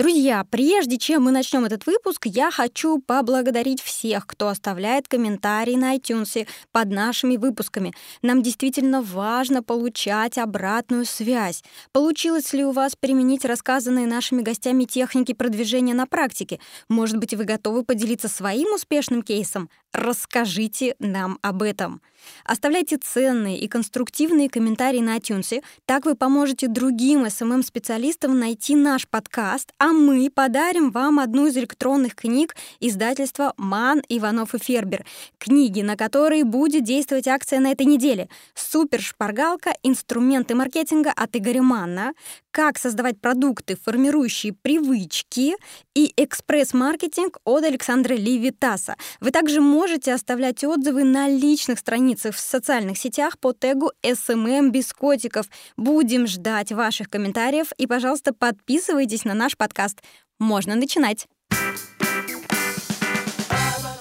Друзья, прежде чем мы начнем этот выпуск, я хочу поблагодарить всех, кто оставляет комментарии на iTunes под нашими выпусками. Нам действительно важно получать обратную связь. Получилось ли у вас применить рассказанные нашими гостями техники продвижения на практике? Может быть, вы готовы поделиться своим успешным кейсом? Расскажите нам об этом. Оставляйте ценные и конструктивные комментарии на iTunes. Так вы поможете другим SMM-специалистам найти наш подкаст, а мы подарим вам одну из электронных книг издательства «Ман, Иванов и Фербер». Книги, на которые будет действовать акция на этой неделе. Супер-шпаргалка «Инструменты маркетинга» от Игоря Манна, как создавать продукты, формирующие привычки, и экспресс-маркетинг от Александра Левитаса. Вы также можете оставлять отзывы на личных страницах в социальных сетях по тегу SMM без котиков. Будем ждать ваших комментариев и, пожалуйста, подписывайтесь на наш подкаст. Можно начинать.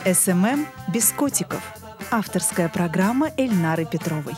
SMM без котиков. Авторская программа Эльнары Петровой.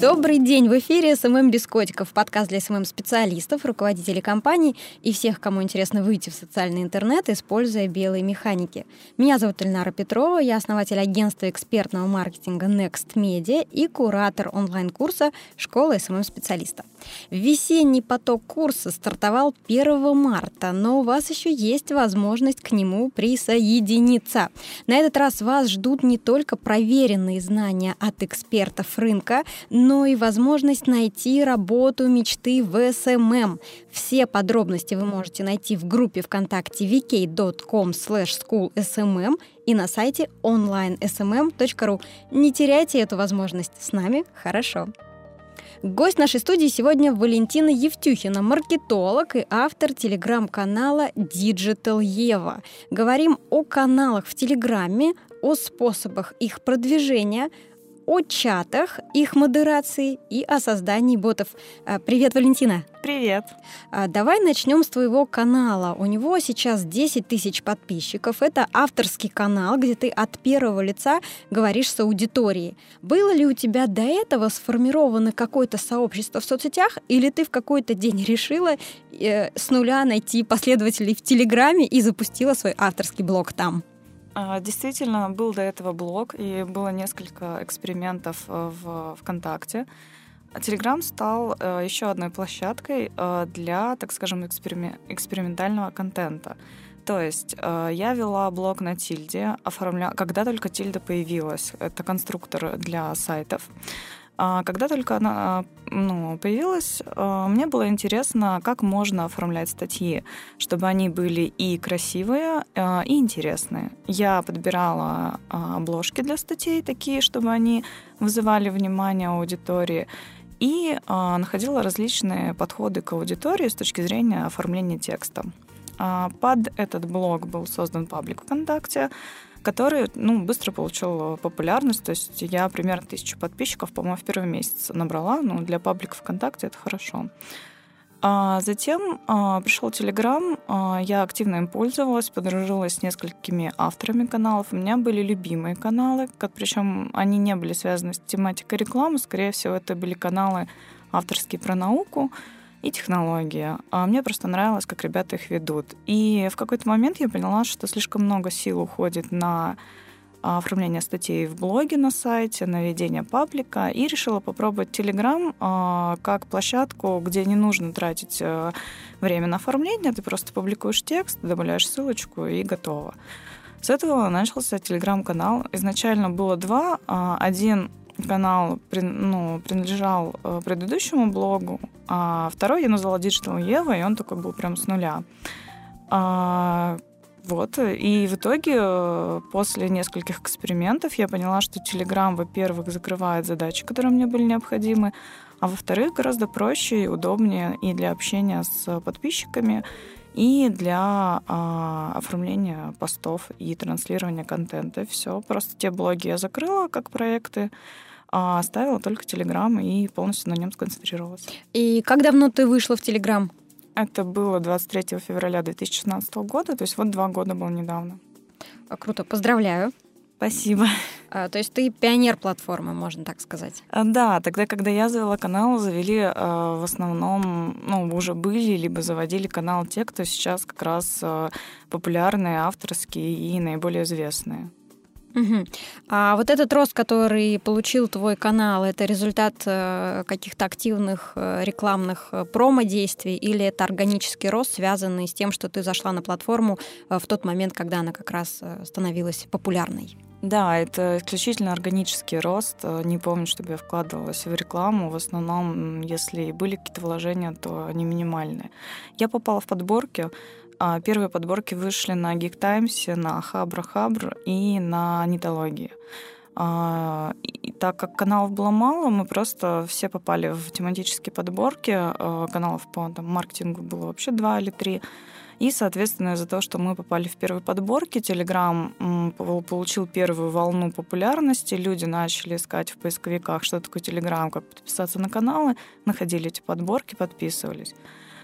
Добрый день! В эфире SMM без котиков, подкаст для SMM-специалистов, руководителей компаний и всех, кому интересно выйти в социальный интернет, используя белые механики. Меня зовут Эльнара Петрова, я основатель агентства экспертного маркетинга Next Media и куратор онлайн-курса «Школа SMM-специалиста». Весенний поток курса стартовал 1 марта, но у вас еще есть возможность к нему присоединиться. На этот раз вас ждут не только проверенные знания от экспертов рынка, но и возможность найти работу мечты в SMM. Все подробности вы можете найти в группе ВКонтакте vk.com schoolsmm и на сайте onlinesmm.ru. Не теряйте эту возможность. С нами хорошо. Гость нашей студии сегодня Валентина Евтюхина, маркетолог и автор телеграм-канала Digital Ева. Говорим о каналах в Телеграме, о способах их продвижения, о чатах, их модерации и о создании ботов. А, привет, Валентина! Привет! А, давай начнем с твоего канала. У него сейчас 10 тысяч подписчиков. Это авторский канал, где ты от первого лица говоришь с аудиторией. Было ли у тебя до этого сформировано какое-то сообщество в соцсетях, или ты в какой-то день решила э, с нуля найти последователей в Телеграме и запустила свой авторский блог там? А, действительно, был до этого блог, и было несколько экспериментов э, в ВКонтакте. Телеграм стал э, еще одной площадкой э, для, так скажем, экспериментального контента. То есть я вела блог на Тильде, оформля... когда только Тильда появилась. Это конструктор для сайтов. А когда только она ну, появилась, а, мне было интересно, как можно оформлять статьи, чтобы они были и красивые, а, и интересные. Я подбирала обложки для статей такие, чтобы они вызывали внимание аудитории, и находила различные подходы к аудитории с точки зрения оформления текста. Под этот блог был создан паблик ВКонтакте, который ну, быстро получил популярность. То есть я примерно тысячу подписчиков, по-моему, в первый месяц набрала. Ну, для паблика ВКонтакте это хорошо. А затем а, пришел Телеграм, а, я активно им пользовалась, подружилась с несколькими авторами каналов. У меня были любимые каналы, как, причем они не были связаны с тематикой рекламы, скорее всего, это были каналы авторские про науку и технологии. А мне просто нравилось, как ребята их ведут. И в какой-то момент я поняла, что слишком много сил уходит на а, оформление статей в блоге на сайте, на ведение паблика, и решила попробовать Telegram а, как площадку, где не нужно тратить э, время на оформление, ты просто публикуешь текст, добавляешь ссылочку и готово. С этого начался телеграм-канал. Изначально было два. А, один канал ну, принадлежал э, предыдущему блогу, а второй я назвала Digital Ева, и он такой был прям с нуля. А, вот, и в итоге э, после нескольких экспериментов я поняла, что Telegram, во-первых, закрывает задачи, которые мне были необходимы, а во-вторых, гораздо проще и удобнее и для общения с подписчиками, и для э, оформления постов и транслирования контента. Все, просто те блоги я закрыла как проекты, а оставила только Телеграм и полностью на нем сконцентрировалась. И как давно ты вышла в Телеграм? Это было 23 февраля 2016 года, то есть вот два года было недавно. А, круто, поздравляю. Спасибо. А, то есть ты пионер платформы, можно так сказать. А, да, тогда, когда я завела канал, завели а, в основном, ну, уже были, либо заводили канал те, кто сейчас как раз популярные, авторские и наиболее известные. Угу. А вот этот рост, который получил твой канал, это результат э, каких-то активных э, рекламных э, промо-действий или это органический рост, связанный с тем, что ты зашла на платформу в тот момент, когда она как раз становилась популярной? Да, это исключительно органический рост. Не помню, чтобы я вкладывалась в рекламу. В основном, если были какие-то вложения, то они минимальные. Я попала в подборки первые подборки вышли на Geek Times, на Хабра Хабр и на Нитологии. А, и так как каналов было мало, мы просто все попали в тематические подборки. А, каналов по там, маркетингу было вообще два или три. И, соответственно, из-за того, что мы попали в первые подборки, Telegram получил первую волну популярности, люди начали искать в поисковиках, что такое Telegram, как подписаться на каналы, находили эти подборки, подписывались.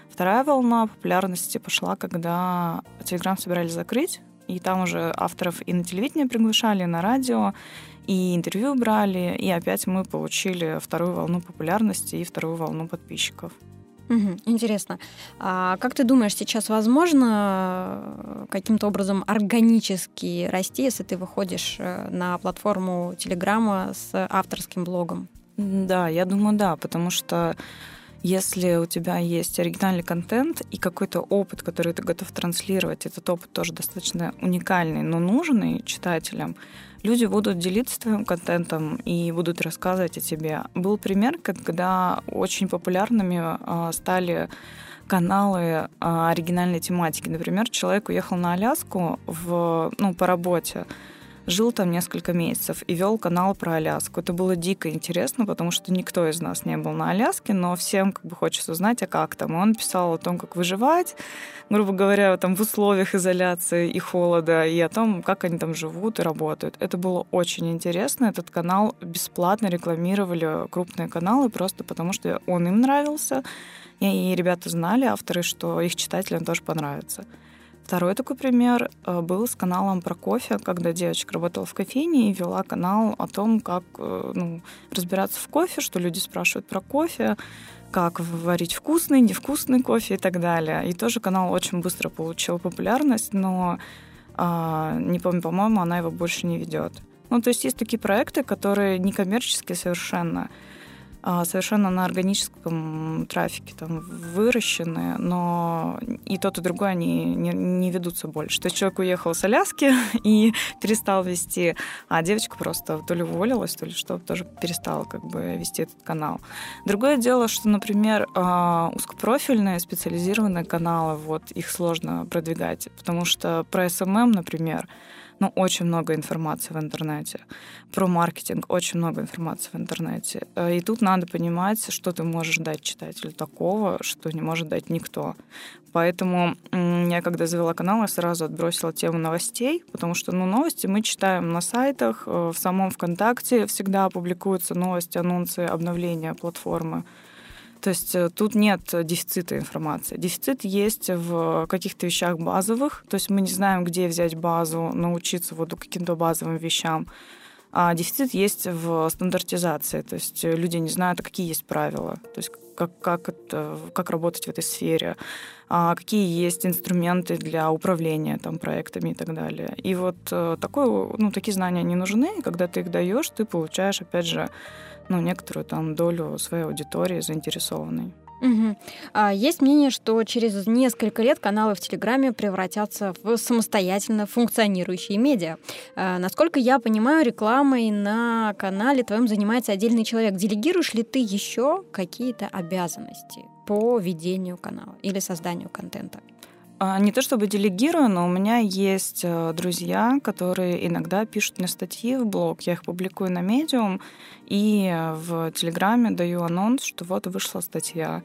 Вторая волна популярности пошла, когда Телеграм собирались закрыть, и там уже авторов и на телевидение приглашали, и на радио, и интервью брали, и опять мы получили вторую волну популярности и вторую волну подписчиков. Угу, интересно. А как ты думаешь, сейчас возможно э, каким-то образом органически расти, если ты выходишь э, на платформу Телеграма с авторским блогом? Да, я думаю, да, потому что если у тебя есть оригинальный контент и какой-то опыт, который ты готов транслировать, этот опыт тоже достаточно уникальный, но нужный читателям, люди будут делиться твоим контентом и будут рассказывать о тебе. Был пример, когда очень популярными а, стали каналы а, оригинальной тематики. Например, человек уехал на Аляску в, ну, по работе, жил там несколько месяцев и вел канал про Аляску. Это было дико интересно, потому что никто из нас не был на Аляске, но всем как бы хочется узнать, а как там. И он писал о том, как выживать, грубо говоря, там в условиях изоляции и холода, и о том, как они там живут и работают. Это было очень интересно. Этот канал бесплатно рекламировали крупные каналы просто потому, что он им нравился, и ребята знали, авторы, что их читателям тоже понравится. Второй такой пример э, был с каналом про кофе, когда девочка работала в кофейне и вела канал о том, как э, ну, разбираться в кофе, что люди спрашивают про кофе, как варить вкусный, невкусный кофе и так далее. И тоже канал очень быстро получил популярность, но а, не помню, по-моему, она его больше не ведет. Ну, то есть есть такие проекты, которые некоммерческие совершенно, совершенно на органическом трафике там выращены, но и тот, и другой они не, не ведутся больше. То есть человек уехал с Аляски и перестал вести, а девочка просто то ли уволилась, то ли что, тоже перестала как бы вести этот канал. Другое дело, что, например, а, узкопрофильные специализированные каналы, вот их сложно продвигать, потому что про SMM, например, ну, очень много информации в интернете. Про маркетинг очень много информации в интернете. Э, и тут надо понимать, что ты можешь дать читателю такого, что не может дать никто. Поэтому я, когда завела канал, я сразу отбросила тему новостей, потому что ну, новости мы читаем на сайтах, э, в самом ВКонтакте всегда публикуются новости, анонсы, обновления платформы. То есть э, тут нет дефицита информации. Дефицит есть в каких-то вещах базовых. То есть мы не знаем, где взять базу, научиться вот каким-то базовым вещам. А дефицит есть в стандартизации. То есть люди не знают, а какие есть правила. То есть как, как, это, как работать в этой сфере, а какие есть инструменты для управления там, проектами и так далее. И вот э, такое, ну, такие знания не нужны, когда ты их даешь, ты получаешь, опять же, ну, некоторую там долю своей аудитории заинтересованной. Угу. А есть мнение, что через несколько лет каналы в Телеграме превратятся в самостоятельно функционирующие медиа. А, насколько я понимаю, рекламой на канале твоем занимается отдельный человек. Делегируешь ли ты еще какие-то обязанности по ведению канала или созданию контента? А, не то чтобы делегирую, но у меня есть э, друзья, которые иногда пишут мне статьи в блог, я их публикую на Medium, и в Телеграме даю анонс, что вот вышла статья.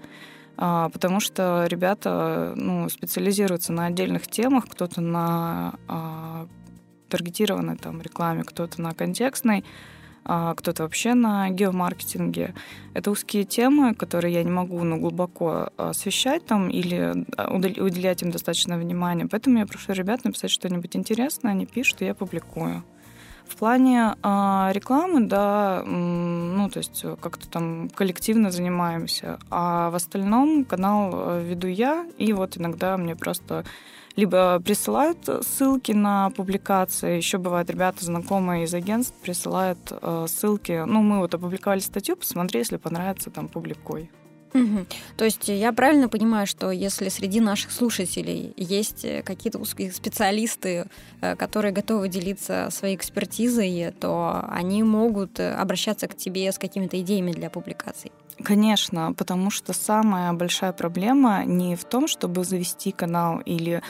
А, потому что ребята ну, специализируются на отдельных темах, кто-то на а, таргетированной там, рекламе, кто-то на контекстной. А, кто-то вообще на геомаркетинге. Это узкие темы, которые я не могу ну, глубоко освещать там или а, уделять им достаточно внимания. Поэтому я прошу ребят написать что-нибудь интересное, они пишут, и я публикую. В плане э, рекламы, да, ну, то есть как-то там коллективно занимаемся, а в остальном канал э, веду я, и вот иногда мне просто либо присылают ссылки на публикации, еще бывает ребята знакомые из агентств присылают э, ссылки. Ну, мы вот опубликовали статью, посмотри, если понравится, там публикуй. Угу. То есть я правильно понимаю, что если среди наших слушателей есть э, какие-то узкие специалисты, э, которые готовы делиться своей экспертизой, то они могут э, обращаться к тебе с какими-то идеями для публикаций? Конечно, потому что самая большая проблема не в том, чтобы завести канал или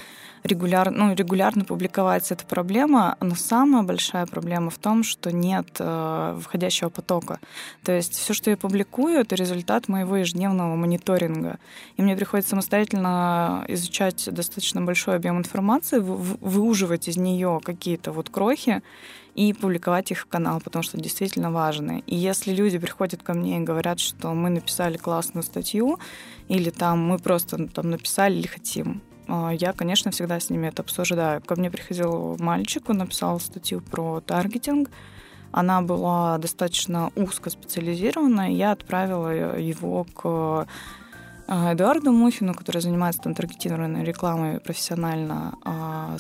регулярно, ну, регулярно публиковать эта проблема, но самая большая проблема в том, что нет э, входящего потока. То есть все, что я публикую, это результат моего ежедневного мониторинга. И мне приходится самостоятельно изучать достаточно большой объем информации, выуживать из нее какие-то вот крохи, и публиковать их в канал, потому что действительно важны. И если люди приходят ко мне и говорят, что мы написали классную статью, или там мы просто там написали или хотим, я, конечно, всегда с ними это обсуждаю. Ко мне приходил мальчик, он написал статью про таргетинг. Она была достаточно узко специализирована, я отправила его к а, Эдуарду Мухину, который занимается там таргетированной рекламой профессионально а,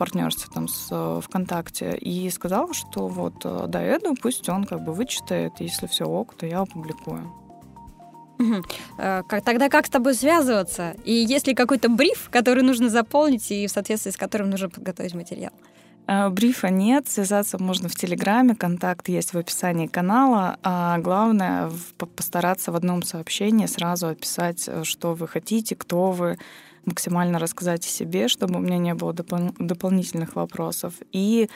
партнерстве там с э, ВКонтакте и сказала, что вот э, да, Эду, пусть он как бы вычитает, если все ок, то я опубликую. Э, тогда как с тобой связываться? И есть ли какой-то бриф, который нужно заполнить и в соответствии с которым нужно подготовить материал? Брифа нет, связаться можно в Телеграме, контакт есть в описании канала. А главное постараться в одном сообщении сразу описать, что вы хотите, кто вы, максимально рассказать о себе, чтобы у меня не было допол- дополнительных вопросов. И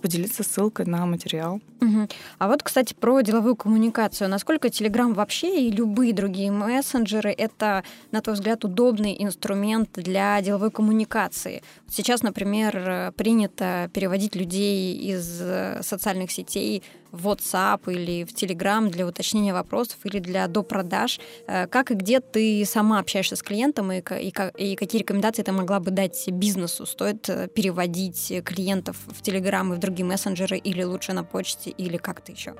поделиться ссылкой на материал. Угу. А вот, кстати, про деловую коммуникацию. Насколько Telegram вообще и любые другие мессенджеры это, на твой взгляд, удобный инструмент для деловой коммуникации? Сейчас, например, принято переводить людей из э, социальных сетей в WhatsApp или в Telegram для уточнения вопросов или для допродаж. Э, как и где ты сама общаешься с клиентом и, и, и какие рекомендации ты могла бы дать бизнесу? Стоит э, переводить клиентов в Telegram и в другие мессенджеры или лучше на почте или как-то еще?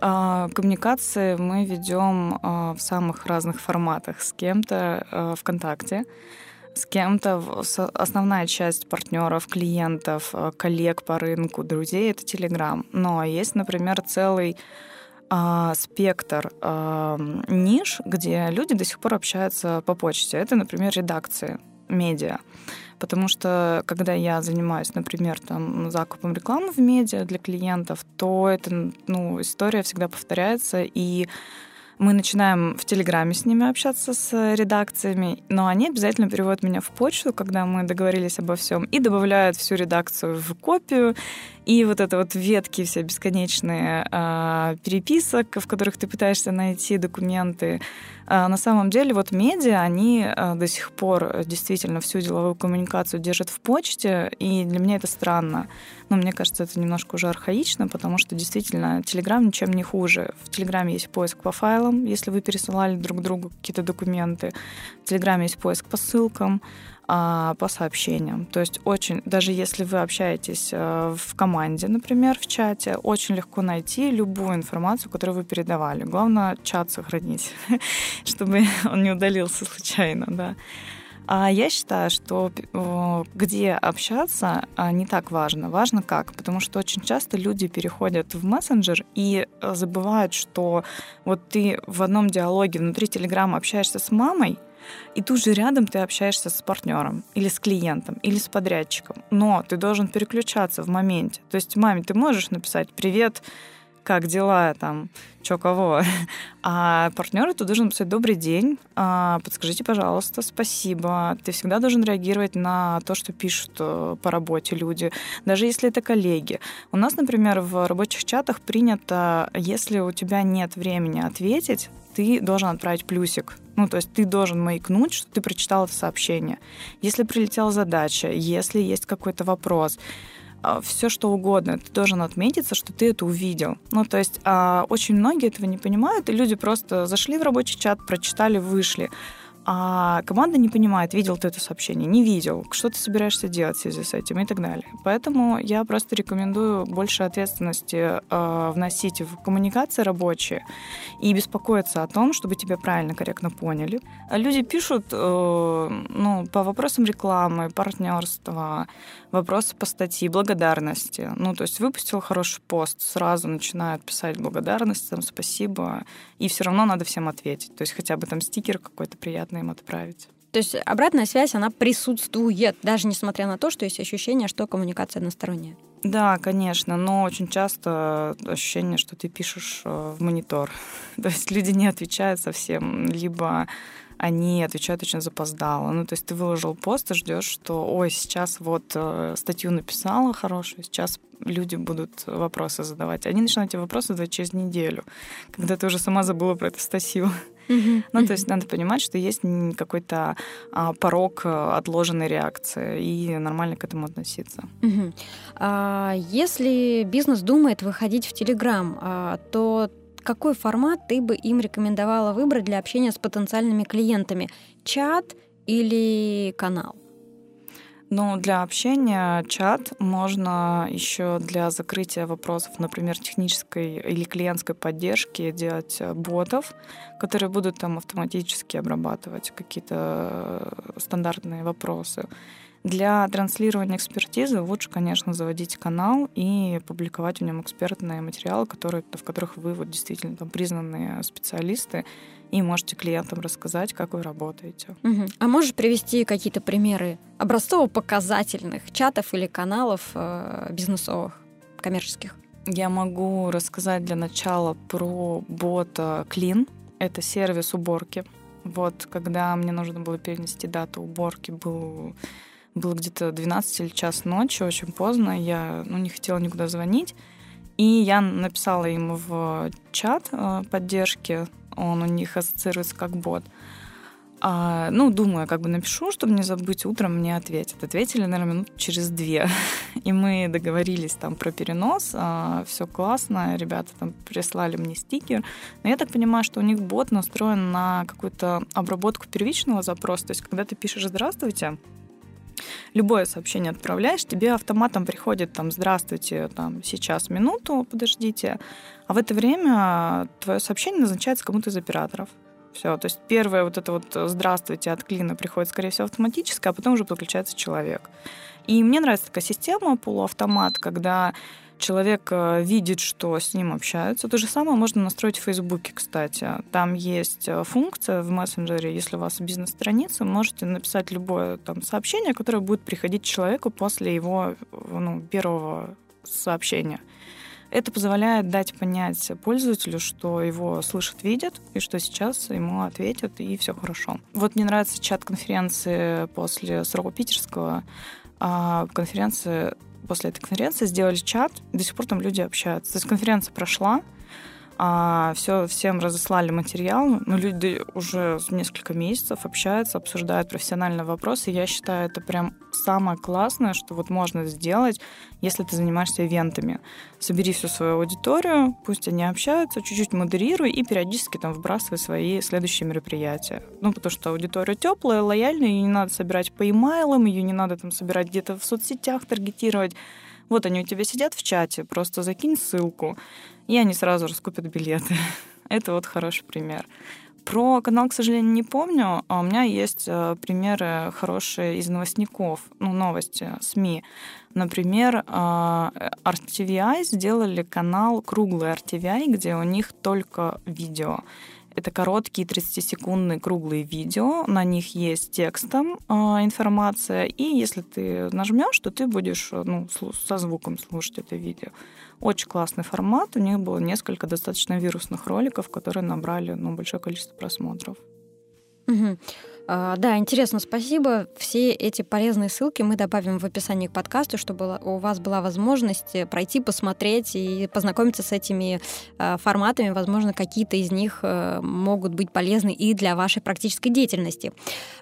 А, коммуникации мы ведем а, в самых разных форматах. С кем-то а, ВКонтакте, с кем-то основная часть партнеров, клиентов, э, коллег по рынку, друзей — это Telegram. Но есть, например, целый э, спектр э, ниш, где люди до сих пор общаются по почте. Это, например, редакции медиа. Потому что когда я занимаюсь, например, там, закупом рекламы в медиа для клиентов, то эта ну, история всегда повторяется, и мы начинаем в Телеграме с ними общаться, с редакциями, но они обязательно переводят меня в почту, когда мы договорились обо всем, и добавляют всю редакцию в копию. И вот это вот ветки все бесконечные э, переписок, в которых ты пытаешься найти документы. Э, на самом деле вот медиа, они э, до сих пор действительно всю деловую коммуникацию держат в почте, и для меня это странно. Но мне кажется, это немножко уже архаично, потому что действительно Телеграм ничем не хуже. В Телеграме есть поиск по файлам, если вы пересылали друг другу какие-то документы. В Телеграме есть поиск по ссылкам а, по сообщениям. То есть очень, даже если вы общаетесь э, в команде, например, в чате, очень легко найти любую информацию, которую вы передавали. Главное чат сохранить, чтобы он не удалился случайно, да. А я считаю, что где общаться а, не так важно. Важно как. Потому что очень часто люди переходят в мессенджер и э, забывают, что вот ты в одном диалоге внутри Телеграма общаешься с мамой, и тут же рядом ты общаешься с партнером или с клиентом или с подрядчиком. Но ты должен переключаться в моменте. То есть маме ты можешь написать «Привет, как дела там, чё кого. А партнеру ты должен написать «Добрый день, а, подскажите, пожалуйста, спасибо». Ты всегда должен реагировать на то, что пишут э, по работе люди, даже если это коллеги. У нас, например, в рабочих чатах принято, если у тебя нет времени ответить, ты должен отправить плюсик. Ну, то есть ты должен маякнуть, что ты прочитал это сообщение. Если прилетела задача, если есть какой-то вопрос, все что угодно, ты должен отметиться, что ты это увидел. Ну, то есть а, очень многие этого не понимают, и люди просто зашли в рабочий чат, прочитали, вышли. а команда не понимает, видел ты это сообщение, не видел, что ты собираешься делать в связи с этим и так далее. Поэтому я просто рекомендую больше ответственности э, вносить в коммуникации рабочие и беспокоиться о том, чтобы тебя правильно, корректно поняли. Люди пишут э, ну, по вопросам рекламы, партнерства, вопросы по статье, благодарности. Ну, то есть выпустил хороший пост, сразу начинают писать благодарность, там, спасибо, и все равно надо всем ответить. То есть хотя бы там стикер какой-то приятный им отправить. То есть обратная связь, она присутствует, даже несмотря на то, что есть ощущение, что коммуникация односторонняя. Да, конечно, но очень часто ощущение, что ты пишешь э, в монитор. То есть люди не отвечают совсем, либо они отвечают очень запоздало. Ну, то есть ты выложил пост и ждешь, что, ой, сейчас вот э, статью написала хорошую, сейчас люди будут вопросы задавать. Они начинают эти вопросы задавать через неделю, когда ты уже сама забыла про эту статью. Ну, то есть надо понимать, что есть какой-то а, порог э, отложенной реакции, и нормально к этому относиться. А, если бизнес думает выходить в Телеграм, а, то какой формат ты бы им рекомендовала выбрать для общения с потенциальными клиентами? Чат или канал? Ну, для общения чат можно еще для закрытия вопросов, например, технической или клиентской поддержки делать э, ботов, которые будут там автоматически обрабатывать какие-то э, стандартные вопросы. Для транслирования экспертизы лучше, конечно, заводить канал и публиковать в нем экспертные материалы, которые, в которых вы вот действительно там признанные специалисты, и можете клиентам рассказать, как вы работаете. Угу. А можешь привести какие-то примеры образцово-показательных чатов или каналов э, бизнесовых, коммерческих? Я могу рассказать для начала про бота Clean. Это сервис уборки. Вот, когда мне нужно было перенести дату уборки, был было где-то 12 или час ночи, очень поздно, я ну, не хотела никуда звонить. И я написала им в чат э, поддержки, он у них ассоциируется как бот. А, ну, думаю, как бы напишу, чтобы не забыть, утром мне ответят. Ответили, наверное, минут через две. И мы договорились там про перенос. А, все классно, ребята там прислали мне стикер. Но я так понимаю, что у них бот настроен на какую-то обработку первичного запроса. То есть, когда ты пишешь «Здравствуйте», любое сообщение отправляешь, тебе автоматом приходит там «Здравствуйте, там, сейчас минуту, подождите», а в это время твое сообщение назначается кому-то из операторов. Все, то есть первое вот это вот «здравствуйте» от клина приходит, скорее всего, автоматически, а потом уже подключается человек. И мне нравится такая система, полуавтомат, когда человек э, видит, что с ним общаются. То же самое можно настроить в Фейсбуке, кстати. Там есть э, функция в мессенджере, если у вас бизнес-страница, можете написать любое там сообщение, которое будет приходить человеку после его ну, первого сообщения. Это позволяет дать понять пользователю, что его слышат, видят, и что сейчас ему ответят, и все хорошо. Вот мне нравится чат конференции после срока питерского. А конференции после этой конференции сделали чат, и до сих пор там люди общаются. То есть конференция прошла, а, все, всем разослали материал, но люди уже несколько месяцев общаются, обсуждают профессиональные вопросы. Я считаю, это прям самое классное, что вот можно сделать, если ты занимаешься ивентами. Собери всю свою аудиторию, пусть они общаются, чуть-чуть модерируй и периодически там вбрасывай свои следующие мероприятия. Ну, потому что аудитория теплая, лояльная, ее не надо собирать по имейлам, ее не надо там собирать где-то в соцсетях, таргетировать. Вот они у тебя сидят в чате, просто закинь ссылку и они сразу раскупят билеты. Это вот хороший пример. Про канал, к сожалению, не помню. А у меня есть э, примеры хорошие из новостников, ну, новости, СМИ. Например, RTVI э, сделали канал круглый RTVI, где у них только видео. Это короткие 30-секундные круглые видео, на них есть текстом э, информация, и если ты нажмешь, то ты будешь ну, со звуком слушать это видео. Очень классный формат. У них было несколько достаточно вирусных роликов, которые набрали ну, большое количество просмотров. Угу. А, да, интересно, спасибо. Все эти полезные ссылки мы добавим в описании к подкасту, чтобы у вас была возможность пройти, посмотреть и познакомиться с этими а, форматами. Возможно, какие-то из них э, могут быть полезны и для вашей практической деятельности.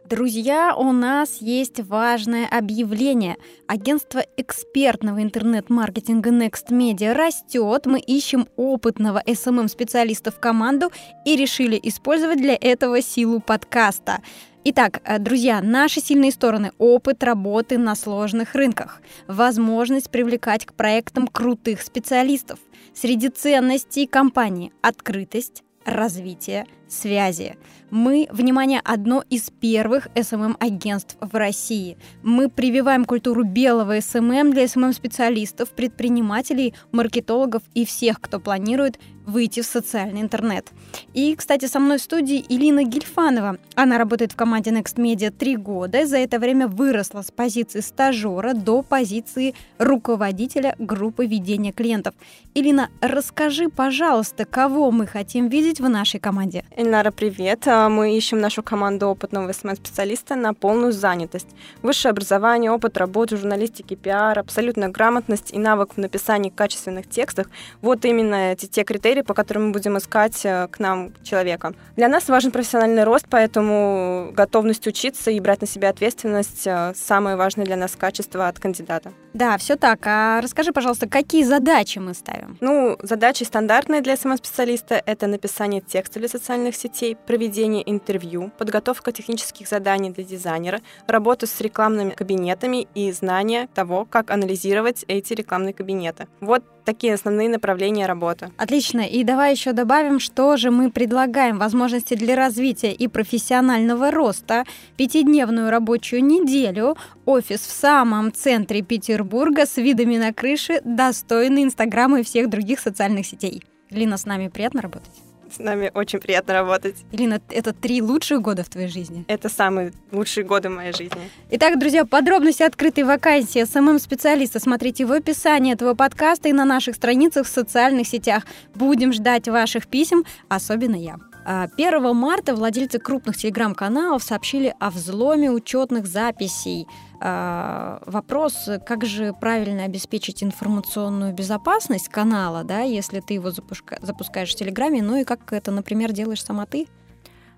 Друзья, у нас есть важное объявление. Агентство экспертного интернет-маркетинга Next Media растет. Мы ищем опытного SMM-специалиста в команду и решили использовать для этого силу подкаста. Итак, э, друзья, наши сильные стороны – опыт работы на сложных рынках, возможность привлекать к проектам крутых специалистов. Среди ценностей компании – открытость, развитие, связи. Мы, внимание, одно из первых SMM-агентств в России. Мы прививаем культуру белого SMM для SMM-специалистов, предпринимателей, маркетологов и всех, кто планирует выйти в социальный интернет. И, кстати, со мной в студии Илина Гельфанова. Она работает в команде Next Media три года. За это время выросла с позиции стажера до позиции руководителя группы ведения клиентов. Илина, расскажи, пожалуйста, кого мы хотим видеть в нашей команде? Эльнара, привет. А, мы ищем нашу команду опытного СМС-специалиста на полную занятость. Высшее образование, опыт работы, журналистики, пиар, абсолютная грамотность и навык в написании качественных текстов – вот именно эти те критерии, по которым мы будем искать э, к нам человека. Для нас важен профессиональный рост, поэтому готовность учиться и брать на себя ответственность э, – самое важное для нас качество от кандидата. Да, все так. А расскажи, пожалуйста, какие задачи мы ставим? Ну, задачи стандартные для SMM-специалиста – это написание текста для социальных сетей, проведение интервью, подготовка технических заданий для дизайнера, работа с рекламными кабинетами и знание того, как анализировать эти рекламные кабинеты. Вот такие основные направления работы. Отлично. И давай еще добавим, что же мы предлагаем. Возможности для развития и профессионального роста, пятидневную рабочую неделю, офис в самом центре Петербурга с видами на крыши, достойный Инстаграма и всех других социальных сетей. Лина, с нами приятно работать? С нами очень приятно работать. Ирина, это три лучших года в твоей жизни? Это самые лучшие годы моей жизни. Итак, друзья, подробности открытой вакансии SMM-специалиста смотрите в описании этого подкаста и на наших страницах в социальных сетях. Будем ждать ваших писем, особенно я. 1 а, марта владельцы крупных телеграм-каналов сообщили о взломе учетных записей. А, вопрос, как же правильно обеспечить информационную безопасность канала, да, если ты его запускаешь в Телеграме, ну и как это, например, делаешь сама ты?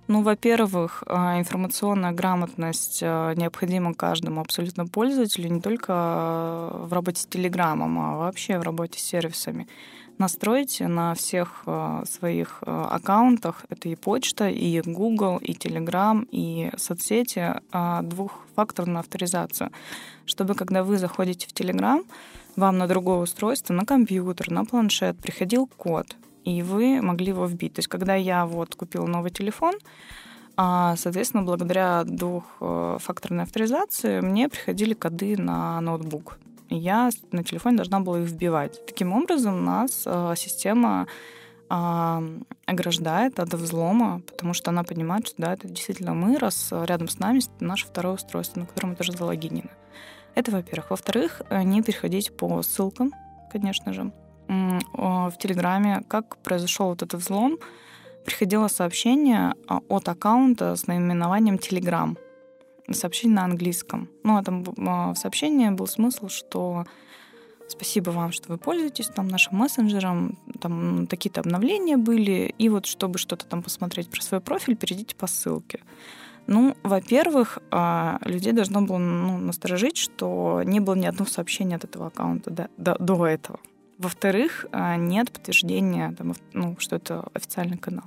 Ну, во-первых, а, информационная грамотность необходима каждому абсолютно пользователю, не только в работе с Телеграмом, а вообще в работе с сервисами настройте на всех э, своих э, аккаунтах, это и почта, и Google, и Telegram, и соцсети, э, двухфакторную авторизацию, чтобы когда вы заходите в Telegram, вам на другое устройство, на компьютер, на планшет приходил код, и вы могли его вбить. То есть, когда я вот купила новый телефон, а, соответственно, благодаря двухфакторной авторизации мне приходили коды на ноутбук я на телефоне должна была их вбивать. Таким образом, нас э, система э, ограждает от взлома, потому что она понимает, что да, это действительно мы, раз рядом с нами наше второе устройство, на котором мы тоже залогинены. Это, во-первых. Во-вторых, не переходить по ссылкам, конечно же. В Телеграме, как произошел вот этот взлом, приходило сообщение а, от аккаунта с наименованием Telegram сообщение на английском. Ну, а там в сообщении был смысл, что спасибо вам, что вы пользуетесь там нашим мессенджером, там такие-то обновления были, и вот чтобы что-то там посмотреть про свой профиль, перейдите по ссылке. Ну, во-первых, а, людей должно было ну, насторожить, что не было ни одного сообщения от этого аккаунта до, до, до этого. Во-вторых, а, нет подтверждения, там, ну, что это официальный канал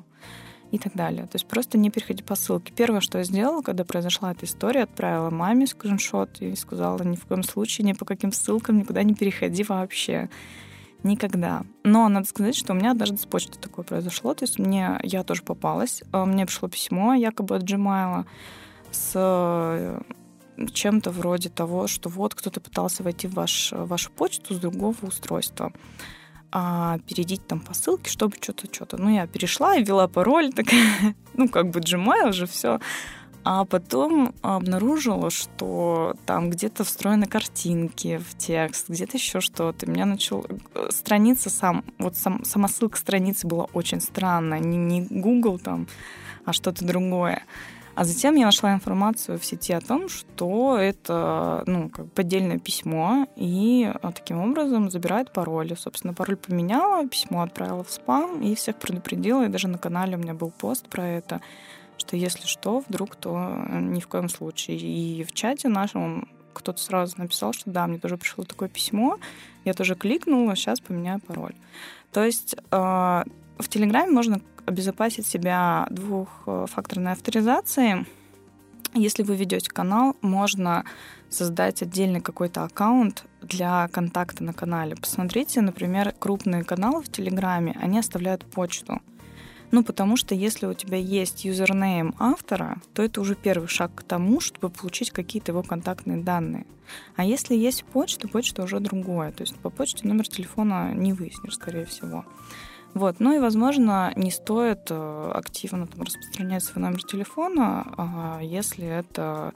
и так далее. То есть просто не переходи по ссылке. Первое, что я сделала, когда произошла эта история, отправила маме скриншот и сказала, ни в коем случае, ни по каким ссылкам никуда не переходи вообще. Никогда. Но надо сказать, что у меня однажды с почты такое произошло. То есть мне, я тоже попалась. А мне пришло письмо якобы от Gmail с э, чем-то вроде того, что вот кто-то пытался войти в ваш, вашу почту с другого устройства а, перейдите там по ссылке, чтобы что-то, что-то. Ну, я перешла ввела пароль, такая, ну, как бы Gmail уже все. А потом обнаружила, что там где-то встроены картинки в текст, где-то еще что-то. Меня начал... Э, страница сам... Вот сам, сама ссылка страницы была очень странная. Не, не Google там, а что-то другое. А затем я нашла информацию в сети о том, что это ну, как поддельное письмо, и а, таким образом забирает пароль. Собственно, пароль поменяла, письмо отправила в спам, и всех предупредила, и даже на канале у меня был пост про это, что если что, вдруг, то э, ни в коем случае. И в чате нашем кто-то сразу написал, что да, мне тоже пришло такое письмо, я тоже кликнула, сейчас поменяю пароль. То есть э, в Телеграме можно обезопасить себя двухфакторной авторизацией. Если вы ведете канал, можно создать отдельный какой-то аккаунт для контакта на канале. Посмотрите, например, крупные каналы в Телеграме, они оставляют почту. Ну, потому что если у тебя есть юзернейм автора, то это уже первый шаг к тому, чтобы получить какие-то его контактные данные. А если есть почта, почта уже другое. То есть по почте номер телефона не выяснишь, скорее всего. Вот. Ну и, возможно, не стоит э, активно там, распространять свой номер телефона, а если это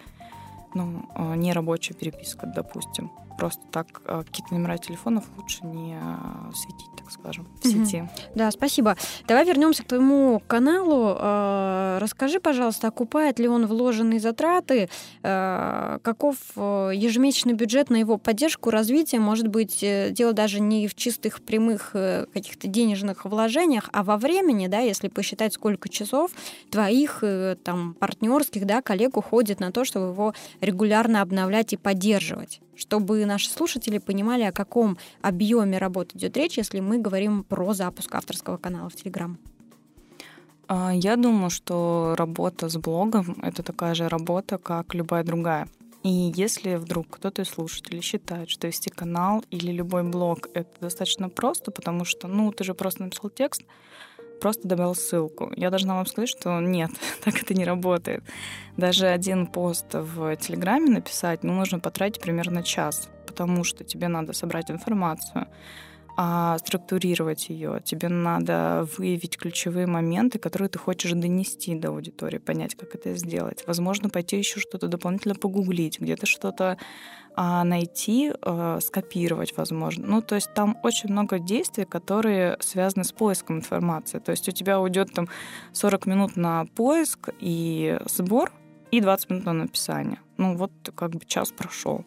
ну, э, не рабочая переписка, допустим просто так э, какие-то номера телефонов лучше не э, светить, так скажем, в сети. Mm-hmm. Да, спасибо. Давай вернемся к твоему каналу. Э, расскажи, пожалуйста, окупает ли он вложенные затраты, каков ежемесячный бюджет на его поддержку, развитие, может быть, дело даже не в чистых прямых каких-то денежных вложениях, а во времени, да, если посчитать, сколько часов твоих там партнерских, да, коллег уходит на то, чтобы его регулярно обновлять и поддерживать чтобы наши слушатели понимали, о каком объеме работы идет речь, если мы говорим про запуск авторского канала в Телеграм. А, я думаю, что работа с блогом — это такая же работа, как любая другая. И если вдруг кто-то из слушателей считает, что вести канал или любой блог — это достаточно просто, потому что, ну, ты же просто написал текст, просто добавил ссылку. Я должна вам сказать, что нет, так это не работает. Даже один пост в Телеграме написать, ну, нужно потратить примерно час, потому что тебе надо собрать информацию, а структурировать ее. Тебе надо выявить ключевые моменты, которые ты хочешь донести до аудитории, понять, как это сделать. Возможно, пойти еще что-то дополнительно погуглить, где-то что-то а, найти, а, скопировать, возможно. Ну, то есть там очень много действий, которые связаны с поиском информации. То есть у тебя уйдет там 40 минут на поиск и сбор, и 20 минут на написание. Ну, вот как бы час прошел.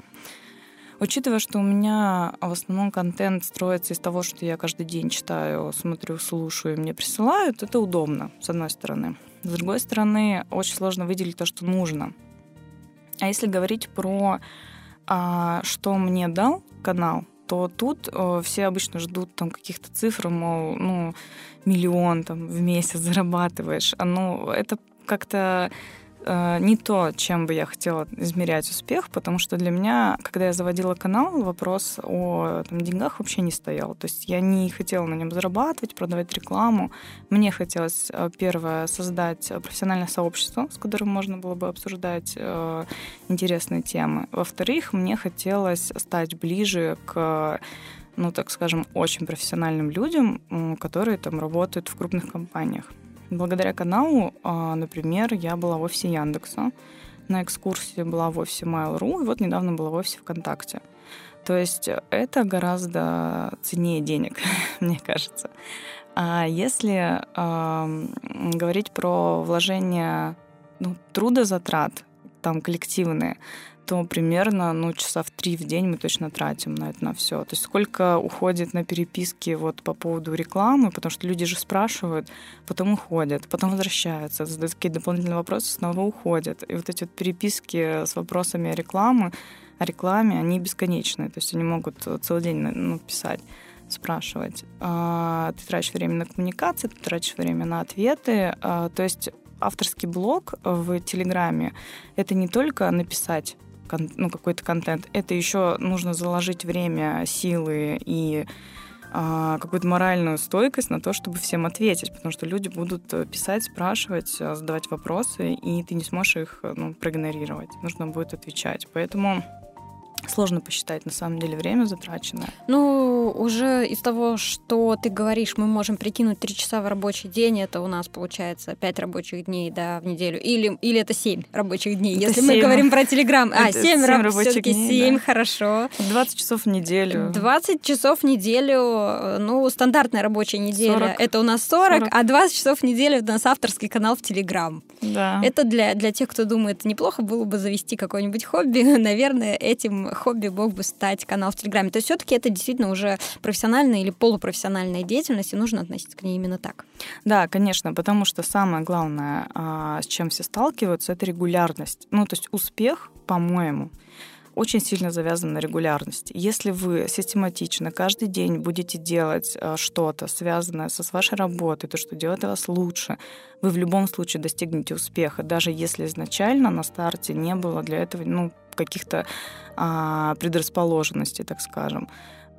Учитывая, что у меня в основном контент строится из того, что я каждый день читаю, смотрю, слушаю, мне присылают, это удобно, с одной стороны. С другой стороны, очень сложно выделить то, что нужно. А если говорить про а, что мне дал канал, то тут э, все обычно ждут там каких-то цифр, мол, ну, миллион там в месяц зарабатываешь. А ну, это как-то Э, не то, чем бы я хотела измерять успех, потому что для меня, когда я заводила канал, вопрос о там, деньгах вообще не стоял. То есть я не хотела на нем зарабатывать, продавать рекламу. Мне хотелось, э, первое, создать профессиональное сообщество, с которым можно было бы обсуждать э, интересные темы. Во-вторых, мне хотелось стать ближе к ну, так скажем, очень профессиональным людям, которые там работают в крупных компаниях. Благодаря каналу, а, например, я была в офисе Яндекса, на экскурсии была в офисе Mail.ru, и вот недавно была в офисе ВКонтакте. То есть это гораздо ценнее денег, мне кажется. А если э, говорить про вложение ну, трудозатрат, там коллективные, то примерно ну, часа в три в день мы точно тратим на это на все. То есть сколько уходит на переписки вот по поводу рекламы, потому что люди же спрашивают, потом уходят, потом возвращаются, задают какие-то дополнительные вопросы, снова уходят. И вот эти вот переписки с вопросами о рекламе, о рекламе, они бесконечные. То есть они могут целый день ну, писать спрашивать. А, ты тратишь время на коммуникации, ты тратишь время на ответы. А, то есть авторский блог в Телеграме — это не только написать ну, какой-то контент. Это еще нужно заложить время, силы и а, какую-то моральную стойкость на то, чтобы всем ответить, потому что люди будут э, писать, спрашивать, э, задавать вопросы, и ты не сможешь их э, ну, проигнорировать. Нужно будет отвечать. Поэтому Сложно посчитать, на самом деле, время затраченное. Ну, уже из того, что ты говоришь, мы можем прикинуть 3 часа в рабочий день, это у нас получается 5 рабочих дней да, в неделю. Или, или это 7 рабочих дней, это если 7. мы говорим про Телеграм. А, 7, 7 раб... рабочих дней, 7, да. хорошо. 20 часов в неделю. 20 часов в неделю, ну, стандартная рабочая неделя, 40. это у нас 40, 40, а 20 часов в неделю у нас авторский канал в Телеграм. Да. Это для, для тех, кто думает, неплохо было бы завести какое-нибудь хобби, наверное, этим хобби мог бы стать канал в Телеграме. То есть все-таки это действительно уже профессиональная или полупрофессиональная деятельность, и нужно относиться к ней именно так. Да, конечно, потому что самое главное, а, с чем все сталкиваются, это регулярность. Ну, то есть успех, по-моему, очень сильно завязано на регулярности. Если вы систематично каждый день будете делать э, что-то, связанное со с вашей работой, то, что делает вас лучше, вы в любом случае достигнете успеха, даже если изначально на старте не было для этого ну, каких-то а, предрасположенностей, так скажем.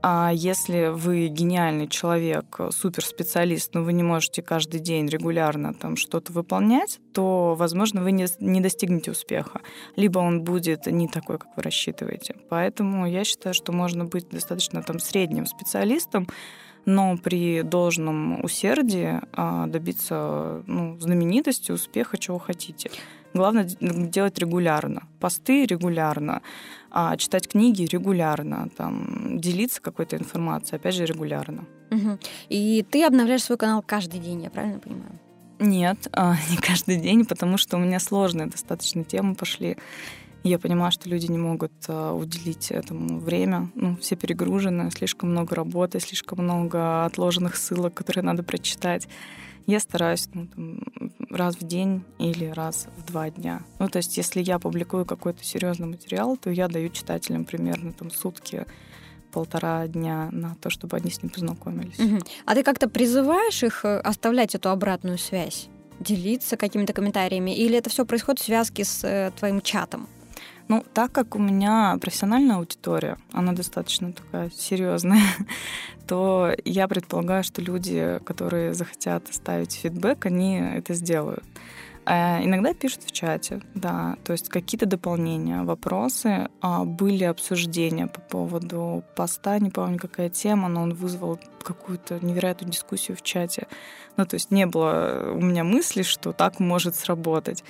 А если вы гениальный человек, суперспециалист, но вы не можете каждый день регулярно там что-то выполнять, то, возможно, вы не, не достигнете успеха. Либо он будет не такой, как вы рассчитываете. Поэтому я считаю, что можно быть достаточно там средним специалистом, но при должном усердии а, добиться ну, знаменитости, успеха, чего хотите. Главное делать регулярно. Посты регулярно, а читать книги регулярно, там, делиться какой-то информацией, опять же, регулярно. Угу. И ты обновляешь свой канал каждый день, я правильно понимаю? Нет, а, не каждый день, потому что у меня сложные достаточно темы пошли. Я понимаю, что люди не могут а, уделить этому время. Ну, все перегружены, слишком много работы, слишком много отложенных ссылок, которые надо прочитать я стараюсь ну, там, раз в день или раз в два дня. Ну, то есть, если я публикую какой-то серьезный материал, то я даю читателям примерно там сутки полтора дня на то, чтобы они с ним познакомились. Угу. А ты как-то призываешь их э, оставлять эту обратную связь, делиться какими-то комментариями, или это все происходит в связке с э, твоим чатом? Ну, так как у меня профессиональная аудитория, она достаточно такая серьезная, то я предполагаю, что люди, которые захотят оставить фидбэк, они это сделают. А иногда пишут в чате, да, то есть какие-то дополнения, вопросы, а, были обсуждения по поводу поста, не помню, какая тема, но он вызвал какую-то невероятную дискуссию в чате. Ну, то есть не было у меня мысли, что так может сработать.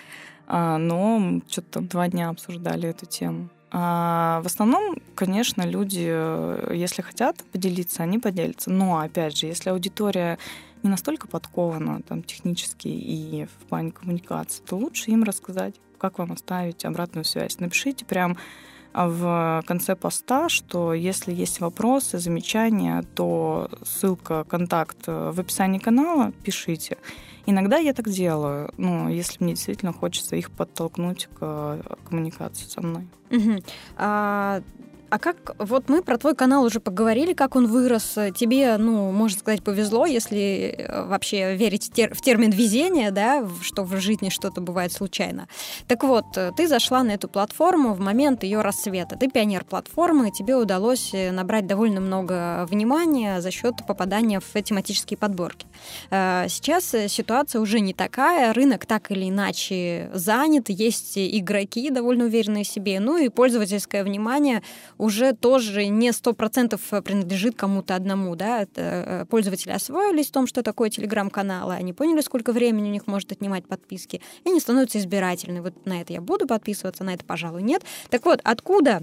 А, но что-то там два дня обсуждали эту тему. А в основном, конечно, люди, если хотят поделиться, они поделятся. Но, опять же, если аудитория не настолько подкована там, технически и в плане коммуникации, то лучше им рассказать, как вам оставить обратную связь. Напишите прям в конце поста, что если есть вопросы, замечания, то ссылка, контакт в описании канала, пишите. Иногда я так делаю, ну, если мне действительно хочется их подтолкнуть к коммуникации со мной. Угу. А а как, вот мы про твой канал уже поговорили, как он вырос. Тебе, ну, можно сказать, повезло, если э, вообще верить тер в термин везения, да, что в жизни что-то бывает случайно. Так вот, э, ты зашла на эту платформу в момент ее рассвета. Ты пионер платформы, тебе удалось э, набрать довольно много внимания за счет попадания в тематические подборки. Сейчас ситуация уже не такая, рынок так или иначе занят, есть игроки довольно уверенные в себе, ну и пользовательское внимание уже тоже не сто процентов принадлежит кому-то одному, да, э, пользователи освоились в том, что такое телеграм-каналы, они поняли, сколько времени у них может отнимать подписки, и они становятся избирательны. Вот на это я буду подписываться, на это, пожалуй, нет. Так вот, откуда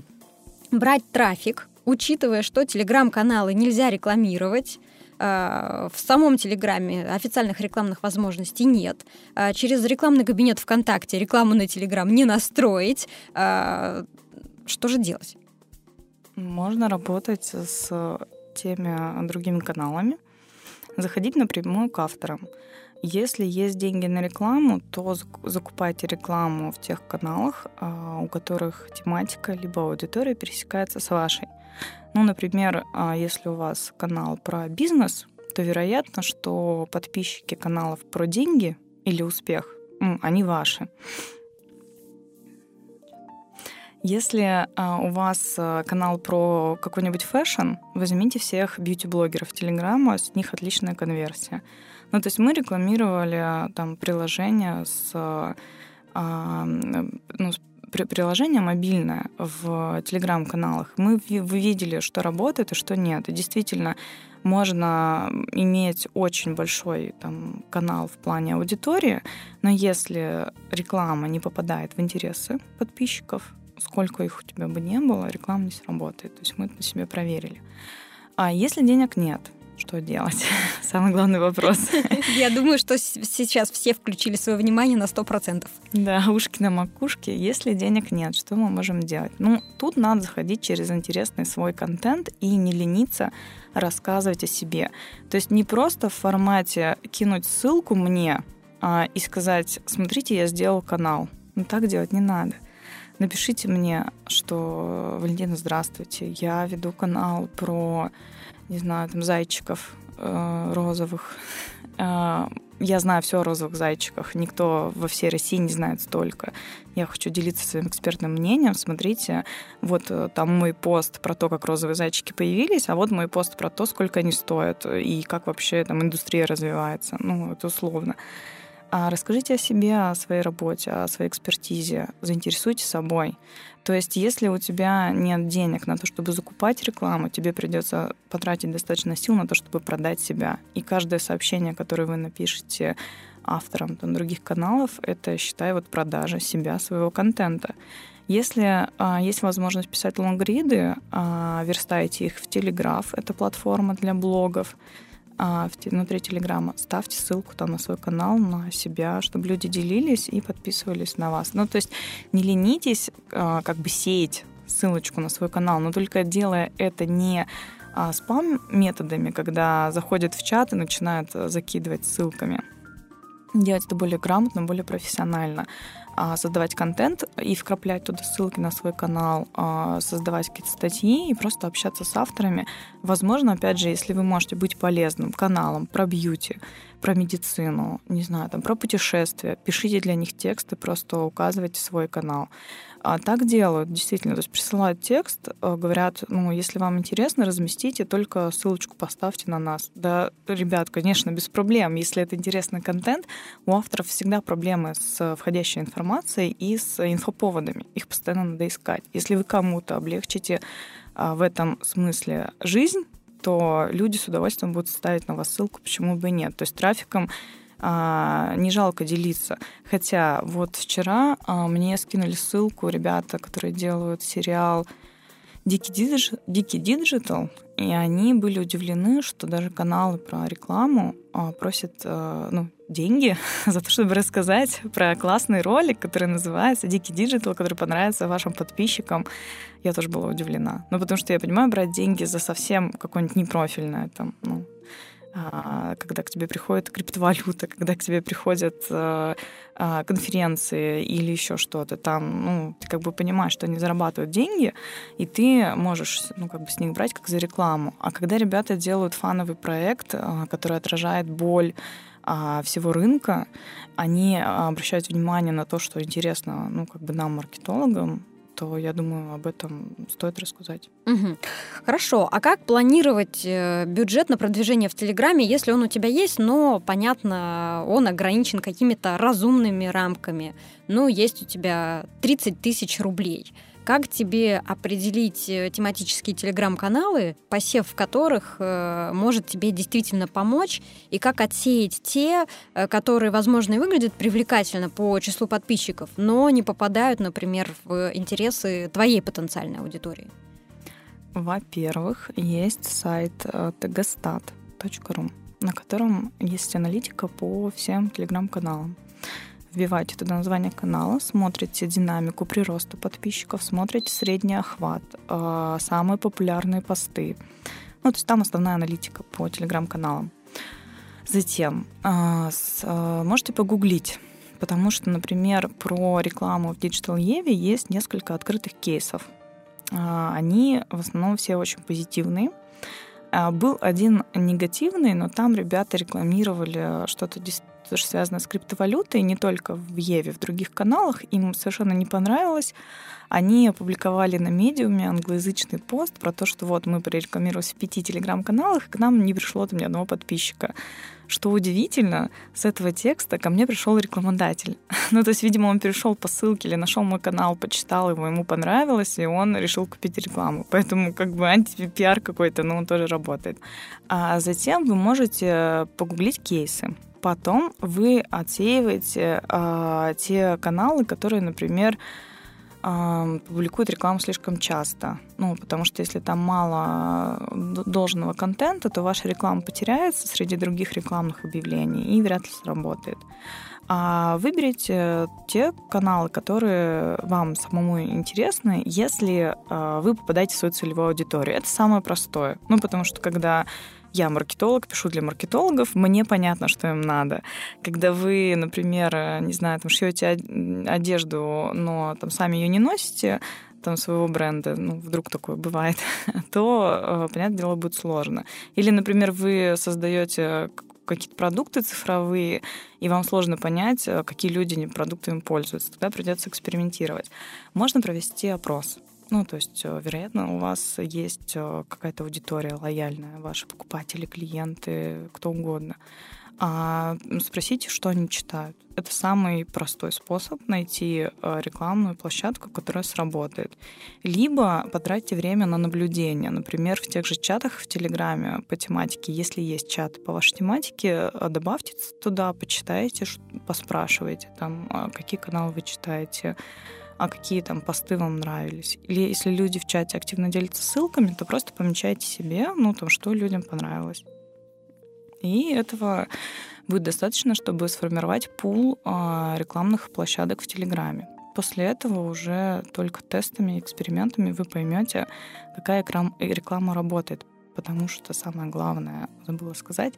брать трафик, учитывая, что телеграм-каналы нельзя рекламировать, э, в самом Телеграме официальных рекламных возможностей нет. Э, через рекламный кабинет ВКонтакте рекламу на Телеграм не настроить. Что же делать? Можно работать с теми другими каналами, заходить напрямую к авторам. Если есть деньги на рекламу, то закупайте рекламу в тех каналах, а, у которых тематика либо аудитория пересекается с вашей. Ну, например, а, если у вас канал про бизнес, то вероятно, что подписчики каналов про деньги или успех, они ваши. Если а, у вас а, канал про какой-нибудь fashion, возьмите всех beauty-блогеров Телеграма, с них отличная конверсия. Ну, то есть мы рекламировали а, там приложение с, а, ну, приложение мобильное в телеграм-каналах. Мы вы видели, что работает и что нет. И действительно, можно иметь очень большой там, канал в плане аудитории, но если реклама не попадает в интересы подписчиков, сколько их у тебя бы не было, реклама не сработает. То есть мы это на себе проверили. А если денег нет, что делать? Самый главный вопрос. Я думаю, что сейчас все включили свое внимание на 100%. Да, ушки на макушке. Если денег нет, что мы можем делать? Ну, тут надо заходить через интересный свой контент и не лениться рассказывать о себе. То есть не просто в формате кинуть ссылку мне а, и сказать, смотрите, я сделал канал. Ну, так делать не надо напишите мне, что Валентина, здравствуйте, я веду канал про, не знаю, там зайчиков э, розовых. Э, я знаю все о розовых зайчиках. Никто во всей России не знает столько. Я хочу делиться своим экспертным мнением. Смотрите, вот э, там мой пост про то, как розовые зайчики появились, а вот мой пост про то, сколько они стоят и как вообще там индустрия развивается. Ну, это условно. А расскажите о себе, о своей работе, о своей экспертизе, заинтересуйтесь собой. То есть, если у тебя нет денег на то, чтобы закупать рекламу, тебе придется потратить достаточно сил на то, чтобы продать себя. И каждое сообщение, которое вы напишете авторам там, других каналов, это, считай, вот продажа себя, своего контента. Если а, есть возможность писать лонгриды, а, верстайте их в Телеграф, это платформа для блогов, а, внутри Телеграма, ставьте ссылку там на свой канал, на себя, чтобы люди делились и подписывались на вас. Ну, то есть не ленитесь а, как бы сеять ссылочку на свой канал, но только делая это не а, спам-методами, когда заходят в чат и начинают закидывать ссылками. Делать это более грамотно, более профессионально. А, создавать контент и вкраплять туда ссылки на свой канал, а, создавать какие-то статьи и просто общаться с авторами. Возможно, опять же, если вы можете быть полезным каналом про бьюти, про медицину, не знаю, там, про путешествия, пишите для них тексты, просто указывайте свой канал. А так делают, действительно. То есть присылают текст, э, говорят, ну, если вам интересно, разместите, только ссылочку поставьте на нас. Да, ребят, конечно, без проблем. Если это интересный контент, у авторов всегда проблемы с входящей информацией и с инфоповодами. Их постоянно надо искать. Если вы кому-то облегчите а, в этом смысле жизнь, то люди с удовольствием будут ставить на вас ссылку, почему бы и нет. То есть трафиком не жалко делиться. Хотя вот вчера а, мне скинули ссылку ребята, которые делают сериал Дикий Digital, и они были удивлены, что даже каналы про рекламу а, просят а, ну, деньги за то, чтобы рассказать про классный ролик, который называется Дикий Digital, который понравится вашим подписчикам. Я тоже была удивлена. Ну, потому что я понимаю, брать деньги за совсем какое-нибудь непрофильное там, ну, а, когда к тебе приходит криптовалюта, когда к тебе приходят э, а, конференции или еще что-то, там, ну, ты как бы понимаешь, что они зарабатывают деньги, и ты можешь, ну, как бы с них брать как за рекламу. А когда ребята делают фановый проект, который отражает боль всего рынка, они обращают внимание на то, что интересно, ну, как бы нам, маркетологам, то я думаю, об этом стоит рассказать. Угу. Хорошо. А как планировать э, бюджет на продвижение в Телеграме, если он у тебя есть, но, понятно, он ограничен какими-то разумными рамками? Ну, есть у тебя 30 тысяч рублей. Как тебе определить э, тематические телеграм-каналы, посев в которых э, может тебе действительно помочь, и как отсеять те, э, которые, возможно, и выглядят привлекательно по числу подписчиков, но не попадают, например, в интересы твоей потенциальной аудитории? Во-первых, есть сайт tgstat.ru, на котором есть аналитика по всем телеграм-каналам вбиваете туда название канала, смотрите динамику прироста подписчиков, смотрите средний охват, э, самые популярные посты. Ну, то есть там основная аналитика по телеграм-каналам. Затем э, э, можете погуглить, потому что, например, про рекламу в Digital Еве есть несколько открытых кейсов. Они в основном все очень позитивные. Был один негативный, но там ребята рекламировали что-то тоже связано с криптовалютой, не только в Еве, в других каналах, им совершенно не понравилось. Они опубликовали на медиуме англоязычный пост про то, что вот мы прорекламировались в пяти телеграм-каналах, к нам не пришло там ни одного подписчика. Что удивительно, с этого текста ко мне пришел рекламодатель. ну, то есть, видимо, он перешел по ссылке или нашел мой канал, почитал его, ему понравилось, и он решил купить рекламу. Поэтому как бы антипиар какой-то, но он тоже работает. А затем вы можете погуглить кейсы потом вы отсеиваете э, те каналы, которые, например, э, публикуют рекламу слишком часто. Ну, потому что если там мало должного контента, то ваша реклама потеряется среди других рекламных объявлений и вряд ли сработает. А выберите те каналы, которые вам самому интересны, если э, вы попадаете в свою целевую аудиторию. Это самое простое. Ну, потому что когда я маркетолог, пишу для маркетологов, мне понятно, что им надо. Когда вы, например, не знаю, там шьете одежду, но там сами ее не носите, там своего бренда, ну, вдруг такое бывает, то, э, понятное дело, будет сложно. Или, например, вы создаете какие-то продукты цифровые, и вам сложно понять, э, какие люди продуктами пользуются. Тогда придется экспериментировать. Можно провести опрос. Ну, то есть, э, вероятно, у вас есть э, какая-то аудитория лояльная, ваши покупатели, клиенты, кто угодно. А спросите, что они читают. Это самый простой способ найти э, рекламную площадку, которая сработает. Либо потратьте время на наблюдение. Например, в тех же чатах в Телеграме по тематике, если есть чат по вашей тематике, добавьте туда, почитайте, поспрашивайте, там, а какие каналы вы читаете, а какие там посты вам нравились. Или если люди в чате активно делятся ссылками, то просто помечайте себе, ну, там, что людям понравилось. И этого будет достаточно, чтобы сформировать пул а, рекламных площадок в Телеграме. После этого уже только тестами, экспериментами вы поймете, какая реклама работает. Потому что самое главное, забыла сказать,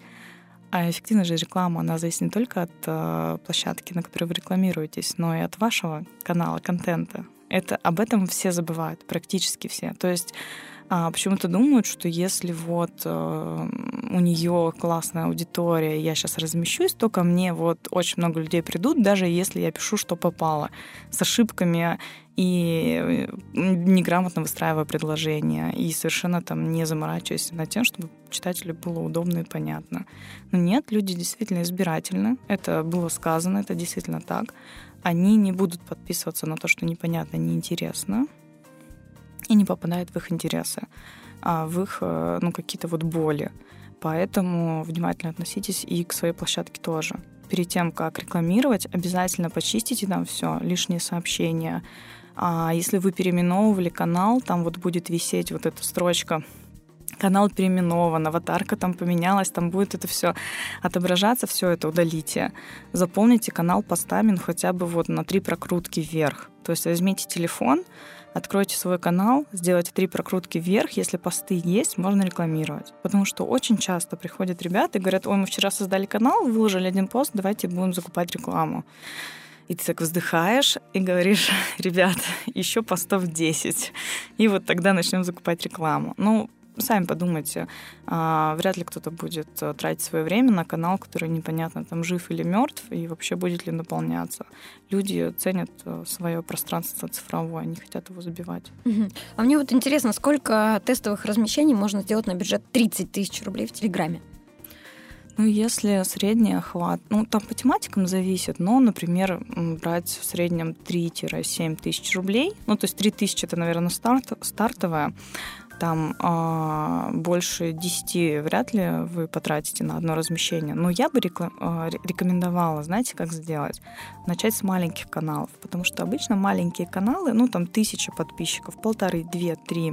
а эффективность же рекламы, она зависит не только от э, площадки, на которой вы рекламируетесь, но и от вашего канала, контента. Это, об этом все забывают, практически все. То есть а, почему-то думают, что если вот э, у нее классная аудитория, я сейчас размещусь, то ко мне вот очень много людей придут, даже если я пишу, что попало, с ошибками и неграмотно выстраивая предложения, и совершенно там не заморачиваясь над тем, чтобы читателю было удобно и понятно. Но нет, люди действительно избирательны, это было сказано, это действительно так. Они не будут подписываться на то, что непонятно, неинтересно, и не попадает в их интересы, а в их э, ну, какие-то вот боли. Поэтому внимательно относитесь и к своей площадке тоже. Перед тем, как рекламировать, обязательно почистите там все, лишние сообщения. А если вы переименовывали канал, там вот будет висеть вот эта строчка канал переименован, аватарка там поменялась, там будет это все отображаться, все это удалите. Заполните канал постами ну, хотя бы вот на три прокрутки вверх. То есть возьмите телефон, откройте свой канал, сделайте три прокрутки вверх, если посты есть, можно рекламировать. Потому что очень часто приходят ребята и говорят, ой, мы вчера создали канал, выложили один пост, давайте будем закупать рекламу. И ты так вздыхаешь и говоришь, ребят, еще постов 10. И вот тогда начнем закупать рекламу. Ну, сами подумайте, а, вряд ли кто-то будет э, тратить свое время на канал, который непонятно, там жив или мертв, и вообще будет ли наполняться. Люди ценят э, свое пространство цифровое, они хотят его забивать. Угу. А мне вот интересно, сколько тестовых размещений можно сделать на бюджет 30 тысяч рублей в Телеграме? Ну, если средний охват, ну, там по тематикам зависит, но, например, брать в среднем 3-7 тысяч рублей, ну, то есть 3 тысячи это, наверное, старт, стартовая, там э, больше 10 вряд ли вы потратите на одно размещение. Но я бы реклам, э, рекомендовала, знаете, как сделать? Начать с маленьких каналов, потому что обычно маленькие каналы, ну там тысяча подписчиков, полторы, две, три,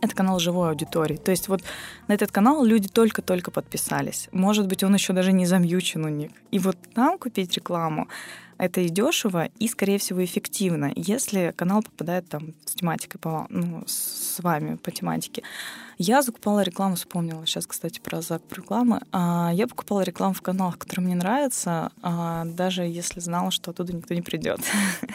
это канал живой аудитории. То есть вот на этот канал люди только-только подписались. Может быть, он еще даже не замьючен у них. И вот там купить рекламу, это и дешево, и, скорее всего, эффективно, если канал попадает там с тематикой, по, ну, с вами по тематике. Я закупала рекламу, вспомнила сейчас, кстати, про закуп рекламы. А, я покупала рекламу в каналах, которые мне нравятся, а, даже если знала, что оттуда никто не придет.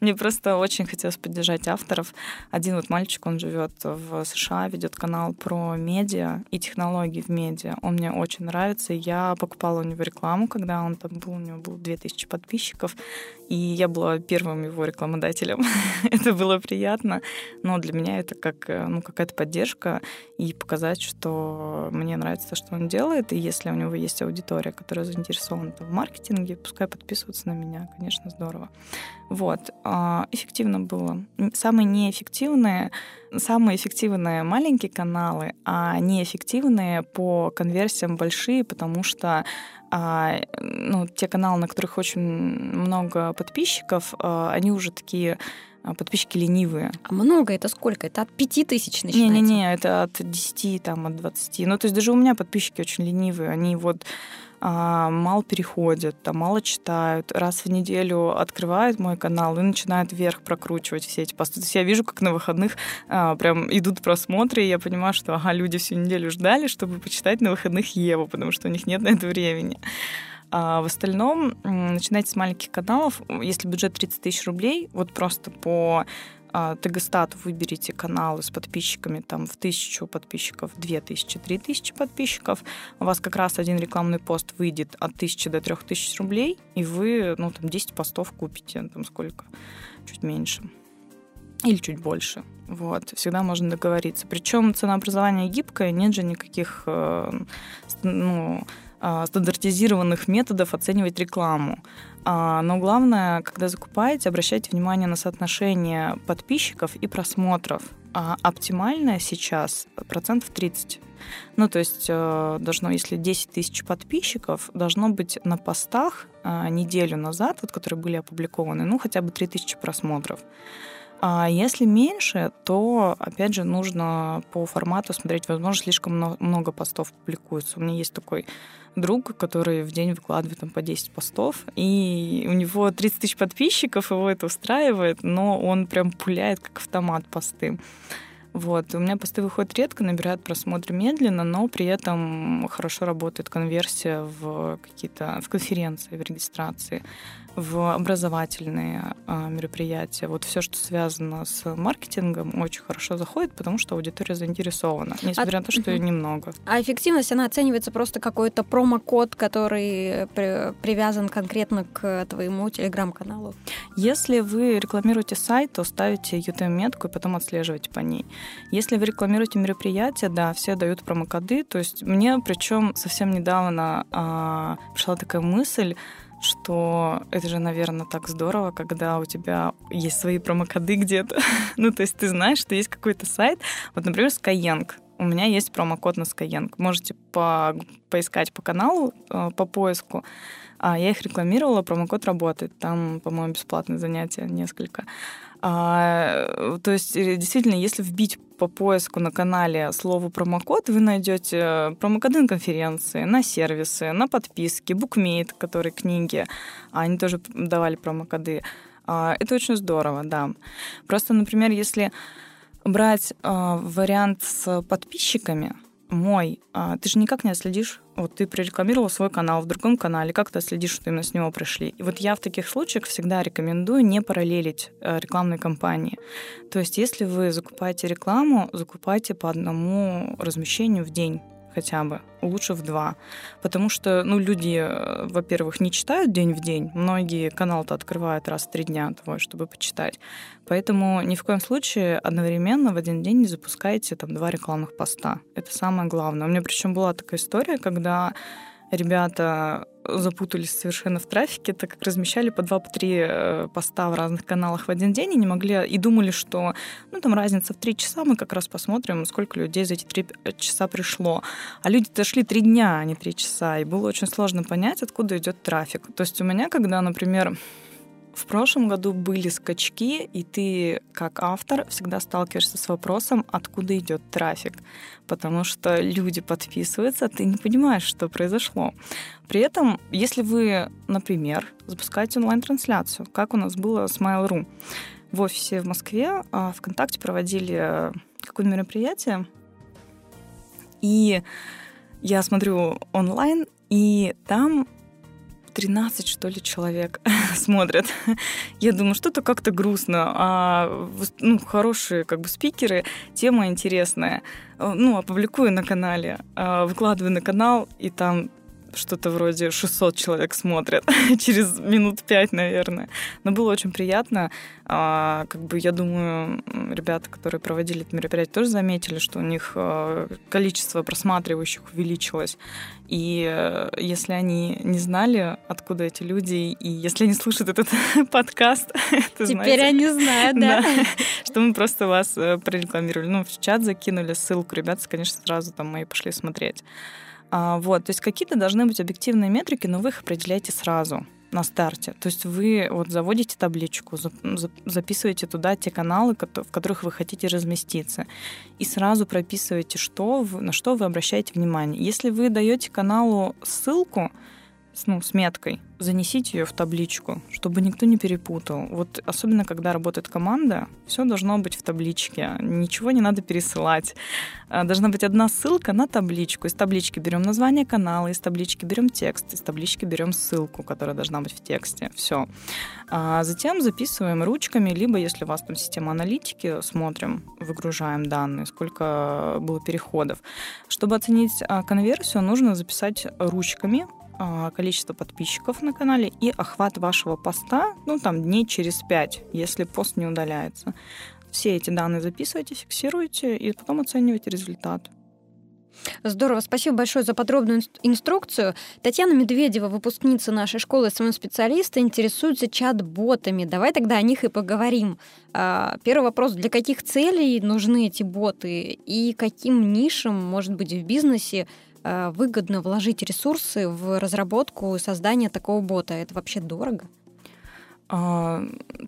Мне просто очень хотелось поддержать авторов. Один вот мальчик, он живет в США, ведет канал про медиа и технологии в медиа. Он мне очень нравится. Я покупала у него рекламу, когда он там был, у него было 2000 подписчиков, и я была первым его рекламодателем. это было приятно, но для меня это как э, ну, какая-то поддержка и показать, что мне нравится то, что он делает, и если у него есть аудитория, которая заинтересована в маркетинге, пускай подписываются на меня, конечно, здорово. Вот. А, эффективно было. Самые неэффективные, самые эффективные маленькие каналы, а неэффективные по конверсиям большие, потому что а, ну, те каналы, на которых очень много подписчиков, а, они уже такие подписчики ленивые. А много это сколько? Это от пяти тысяч начинается? Не-не-не, это от 10, там, от 20. Ну, то есть даже у меня подписчики очень ленивые. Они вот а, мало переходят, там, мало читают. Раз в неделю открывают мой канал и начинают вверх прокручивать все эти посты. То есть я вижу, как на выходных а, прям идут просмотры, и я понимаю, что ага, люди всю неделю ждали, чтобы почитать на выходных Еву, потому что у них нет на это времени. А в остальном начинайте с маленьких каналов. Если бюджет 30 тысяч рублей, вот просто по а, Тегостату выберите каналы с подписчиками там в тысячу подписчиков, две тысячи, три тысячи подписчиков, у вас как раз один рекламный пост выйдет от тысячи до трех тысяч рублей, и вы, ну, там, 10 постов купите, там, сколько? Чуть меньше. Или чуть больше. Вот, всегда можно договориться. Причем ценообразование гибкое, нет же никаких э, ну, стандартизированных методов оценивать рекламу. А, но главное, когда закупаете, обращайте внимание на соотношение подписчиков и просмотров. А оптимальное сейчас процентов 30. Ну, то есть э, должно, если 10 тысяч подписчиков, должно быть на постах неделю назад, вот, которые были опубликованы, ну, хотя бы 3 тысячи просмотров. А если меньше, то, опять же, нужно по формату смотреть. Возможно, слишком много постов публикуется. У меня есть такой друг, который в день выкладывает там по 10 постов, и у него 30 тысяч подписчиков, его это устраивает, но он прям пуляет как автомат посты. Вот. У меня посты выходят редко, набирают просмотры медленно, но при этом хорошо работает конверсия в какие-то в конференции, в регистрации в образовательные а, мероприятия. Вот все, что связано с маркетингом, очень хорошо заходит, потому что аудитория заинтересована, несмотря а... на то, что ее немного. А эффективность, она оценивается просто какой-то промокод, который при... привязан конкретно к твоему телеграм-каналу? Если вы рекламируете сайт, то ставите UTM-метку и потом отслеживаете по ней. Если вы рекламируете мероприятие, да, все дают промокоды. То есть мне, причем совсем недавно а, пришла такая мысль, что это же, наверное, так здорово, когда у тебя есть свои промокоды где-то. ну, то есть ты знаешь, что есть какой-то сайт. Вот, например, Skyeng. У меня есть промокод на Skyeng. Можете по поискать по каналу, э, по поиску. А я их рекламировала, промокод работает. Там, по-моему, бесплатные занятия несколько. А, то есть, э, действительно, если вбить по поиску на канале слово промокод, вы найдете промокоды на конференции, на сервисы, на подписки, букмейт, которые книги, а они тоже давали промокоды. А, это очень здорово, да. Просто, например, если брать а, вариант с подписчиками, мой, а, ты же никак не отследишь, вот ты прорекламировал свой канал в другом канале, как ты отследишь, что именно с него пришли. И вот я в таких случаях всегда рекомендую не параллелить э, рекламные кампании. То есть если вы закупаете рекламу, закупайте по одному размещению в день хотя бы, лучше в два. Потому что, ну, люди, э, во-первых, не читают день в день. Многие канал-то открывают раз в три дня твой, чтобы почитать. Поэтому ни в коем случае одновременно в один день не запускайте там два рекламных поста. Это самое главное. У меня причем была такая история, когда ребята запутались совершенно в трафике, так как размещали по два, по три э, поста в разных каналах в один день и не могли, и думали, что ну там разница в три часа, мы как раз посмотрим, сколько людей за эти три часа пришло. А люди дошли три дня, а не три часа, и было очень сложно понять, откуда идет трафик. То есть у меня, когда, например, в прошлом году были скачки, и ты, как автор, всегда сталкиваешься с вопросом, откуда идет трафик. Потому что люди подписываются, а ты не понимаешь, что произошло. При этом, если вы, например, запускаете онлайн-трансляцию, как у нас было с Mail.ru, в офисе в Москве а, ВКонтакте проводили какое-то мероприятие, и я смотрю онлайн, и там 13, что ли, человек смотрят. Я думаю, что-то как-то грустно, а ну, хорошие как бы спикеры, тема интересная. Ну, опубликую на канале, а, выкладываю на канал, и там что-то вроде 600 человек смотрят через минут пять, наверное. Но было очень приятно. А, как бы, я думаю, ребята, которые проводили это мероприятие, тоже заметили, что у них а, количество просматривающих увеличилось. И э, если они не знали, откуда эти люди, и если они слушают этот подкаст, то Теперь они знают, да? да? Что мы просто вас э, прорекламировали. Ну, в чат закинули ссылку. Ребята, конечно, сразу там мои пошли смотреть. А, вот, то есть какие-то должны быть объективные метрики, но вы их определяете сразу. на старте. То есть вы вот заводите табличку, записываете туда те каналы, в которых вы хотите разместиться, и сразу прописываете, что вы, на что вы обращаете внимание. Если вы даете каналу ссылку, ну, с меткой, занесите ее в табличку, чтобы никто не перепутал. Вот особенно, когда работает команда, все должно быть в табличке, ничего не надо пересылать. А, должна быть одна ссылка на табличку. Из таблички берем название канала, из таблички берем текст, из таблички берем ссылку, которая должна быть в тексте. Все. А затем записываем ручками, либо если у вас там система аналитики, смотрим, выгружаем данные, сколько было переходов. Чтобы оценить а, конверсию, нужно записать ручками количество подписчиков на канале и охват вашего поста, ну, там, дней через пять, если пост не удаляется. Все эти данные записывайте, фиксируйте и потом оценивайте результат. Здорово, спасибо большое за подробную инструкцию. Татьяна Медведева, выпускница нашей школы SMM-специалиста, интересуется чат-ботами. Давай тогда о них и поговорим. А, первый вопрос, для каких целей нужны эти боты и каким нишам, может быть, в бизнесе выгодно вложить ресурсы в разработку и создание такого бота? Это вообще дорого? А,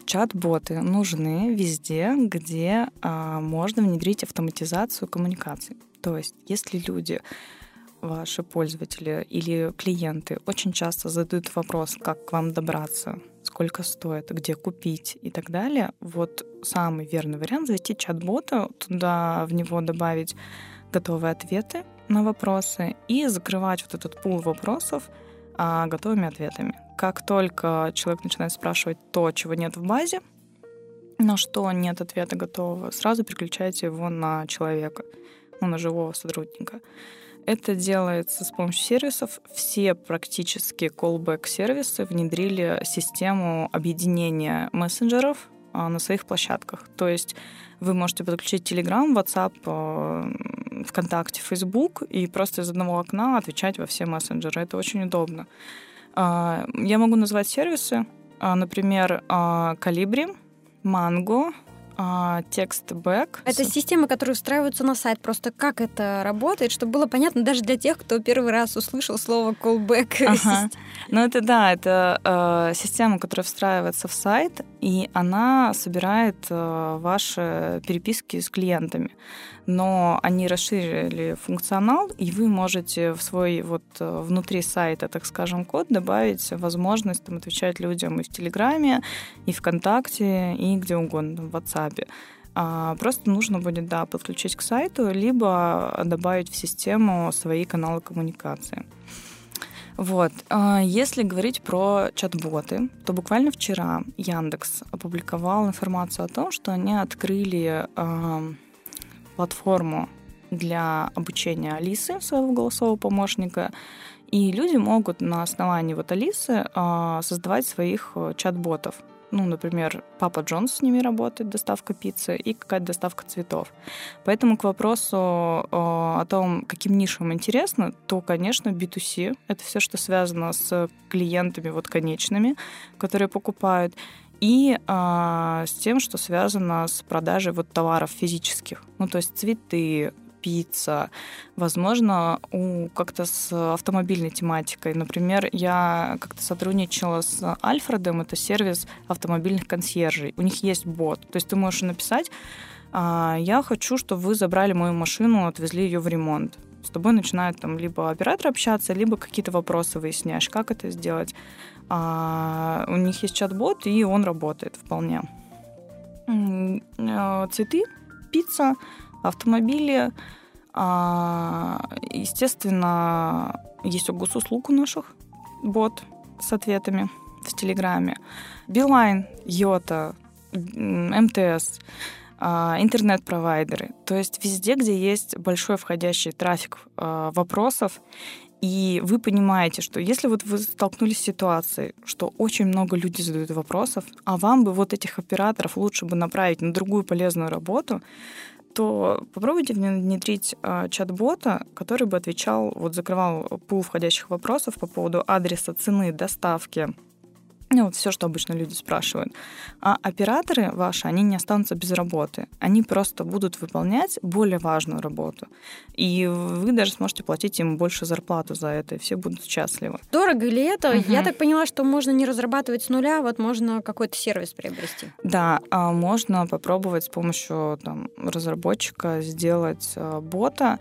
чат-боты нужны везде, где а, можно внедрить автоматизацию коммуникаций. То есть, если люди ваши пользователи или клиенты очень часто задают вопрос, как к вам добраться, сколько стоит, где купить и так далее, вот самый верный вариант зайти чат-бота, туда в него добавить готовые ответы, на вопросы и закрывать вот этот пул вопросов а, готовыми ответами. Как только человек начинает спрашивать то, чего нет в базе, на что нет ответа готового, сразу переключайте его на человека, ну, на живого сотрудника. Это делается с помощью сервисов. Все практически callback-сервисы внедрили систему объединения мессенджеров а, на своих площадках. То есть вы можете подключить Telegram, WhatsApp, э, ВКонтакте, Facebook и просто из одного окна отвечать во все мессенджеры. Это очень удобно. А, я могу назвать сервисы, а, например, а, текст бэк. Это системы, которые устраиваются на сайт. Просто как это работает, чтобы было понятно даже для тех, кто первый раз услышал слово callback. Ага. Ну это да, это э, система, которая встраивается в сайт, и она собирает э, ваши переписки с клиентами но они расширили функционал, и вы можете в свой вот э, внутри сайта, так скажем, код добавить возможность там, отвечать людям и в Телеграме, и ВКонтакте, и где угодно, в WhatsApp. А просто нужно будет, да, подключить к сайту, либо добавить в систему свои каналы коммуникации. Вот. А если говорить про чат-боты, то буквально вчера Яндекс опубликовал информацию о том, что они открыли платформу для обучения Алисы, своего голосового помощника, и люди могут на основании вот Алисы э, создавать своих э, чат-ботов. Ну, например, Папа Джонс с ними работает, доставка пиццы, и какая-то доставка цветов. Поэтому к вопросу э, о том, каким нишам интересно, то, конечно, B2C — это все, что связано с клиентами вот конечными, которые покупают и а, с тем, что связано с продажей вот товаров физических, ну то есть цветы, пицца, возможно, у как-то с автомобильной тематикой. Например, я как-то сотрудничала с Альфредом, это сервис автомобильных консьержей. У них есть бот, то есть ты можешь написать, а, я хочу, чтобы вы забрали мою машину, отвезли ее в ремонт. С тобой начинает там либо оператор общаться, либо какие-то вопросы выясняешь, как это сделать. А, у них есть чат-бот, и он работает вполне. Э, цветы, пицца, автомобили. А, естественно, есть у госуслуг у наших бот с ответами в Телеграме. Билайн, Йота, МТС, а, интернет-провайдеры. То есть везде, где есть большой входящий трафик а, вопросов, и вы понимаете, что если вот вы столкнулись с ситуацией, что очень много людей задают вопросов, а вам бы вот этих операторов лучше бы направить на другую полезную работу, то попробуйте внедрить э, чат-бота, который бы отвечал, вот закрывал пул входящих вопросов по поводу адреса, цены, доставки, Ну, вот все, что обычно люди спрашивают. А операторы ваши, они не останутся без работы. Они просто будут выполнять более важную работу. И вы даже сможете платить им больше зарплату за это, и все будут счастливы. Дорого ли это? Угу. Я так поняла, что можно не разрабатывать с нуля, вот можно какой-то сервис приобрести. Да, а можно попробовать с помощью там, разработчика сделать а, бота,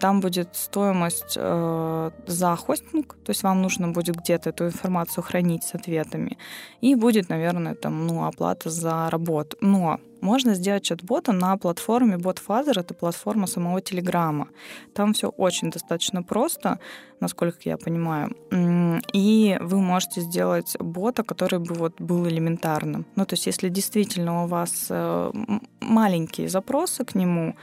там будет стоимость э, за хостинг, то есть вам нужно будет где-то эту информацию хранить с ответами, и будет, наверное, там, ну, оплата за работу. Но можно сделать чат-бота на платформе BotFather, это платформа самого Телеграма. Там все очень достаточно просто, насколько я понимаю. И вы можете сделать бота, который бы вот был элементарным. Ну, то есть если действительно у вас э, маленькие запросы к нему,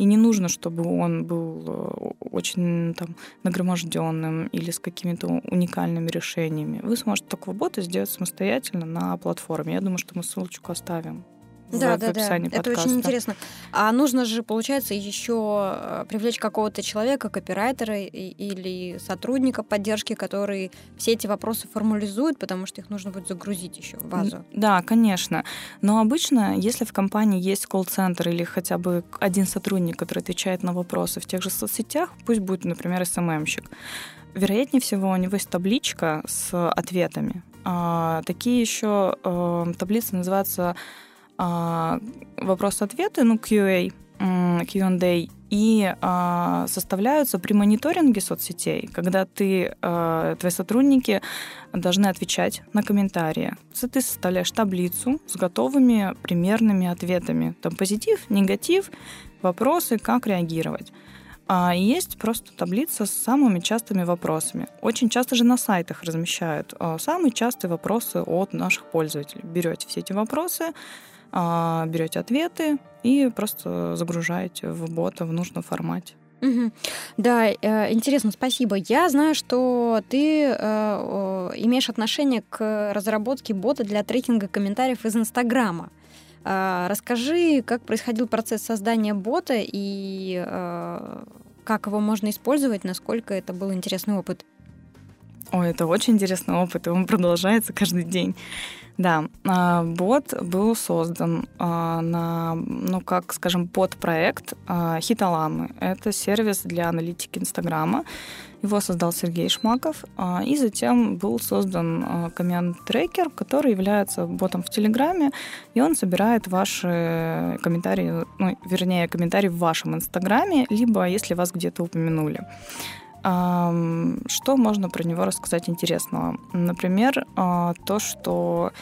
и не нужно, чтобы он был э, очень там, нагроможденным или с какими-то уникальными решениями. Вы сможете такого бота сделать самостоятельно на платформе. Я думаю, что мы ссылочку оставим да, в, да, в описании да. подкаста. Это очень интересно. А нужно же, получается, еще э, привлечь какого-то человека, копирайтера или сотрудника поддержки, который все эти вопросы формализует, потому что их нужно будет загрузить еще в базу. Да, конечно. Но обычно, если в компании есть колл-центр или хотя бы один сотрудник, который отвечает на вопросы в тех же соцсетях, пусть будет, например, СММщик, вероятнее всего у него есть табличка с ответами. А, такие еще э, таблицы называются а, вопрос-ответы, ну, QA, Q&A, и а, составляются при мониторинге соцсетей, когда ты, а, твои сотрудники должны отвечать на комментарии. Ты составляешь таблицу с готовыми примерными ответами. Там позитив, негатив, вопросы, как реагировать. А есть просто таблица с самыми частыми вопросами. Очень часто же на сайтах размещают а, самые частые вопросы от наших пользователей. Берете все эти вопросы, берете ответы и просто загружаете в бота в нужном формате. Угу. Да, э, интересно, спасибо. Я знаю, что ты э, имеешь отношение к разработке бота для трекинга комментариев из Инстаграма. Э, расскажи, как происходил процесс создания бота и э, как его можно использовать, насколько это был интересный опыт. Ой, это очень интересный опыт, и он продолжается каждый день. Да, а, бот был создан а, на, ну, как, скажем, подпроект а, Хиталамы. Это сервис для аналитики Инстаграма. Его создал Сергей Шмаков. И затем был создан коммент-трекер, который является ботом в Телеграме, и он собирает ваши комментарии, ну, вернее, комментарии в вашем Инстаграме, либо если вас где-то упомянули. Что можно про него рассказать интересного? Например, а, то, что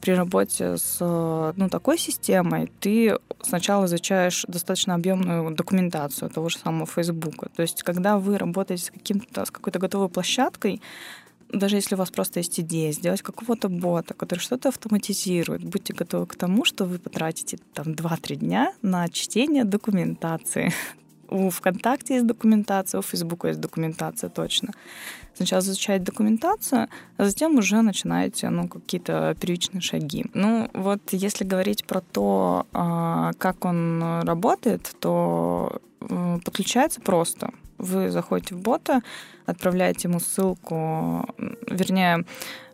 при работе с ну, такой системой ты сначала изучаешь достаточно объемную документацию того же самого Фейсбука. То есть, когда вы работаете с, каким-то, с какой-то готовой площадкой, даже если у вас просто есть идея сделать какого-то бота, который что-то автоматизирует, будьте готовы к тому, что вы потратите там 2-3 дня на чтение документации у ВКонтакте есть документация, у Фейсбука есть документация точно. Сначала изучаете документацию, а затем уже начинаете ну, какие-то первичные шаги. Ну, вот если говорить про то, а, как он работает, то э, подключается просто. Вы заходите в бота, отправляете ему ссылку, вернее,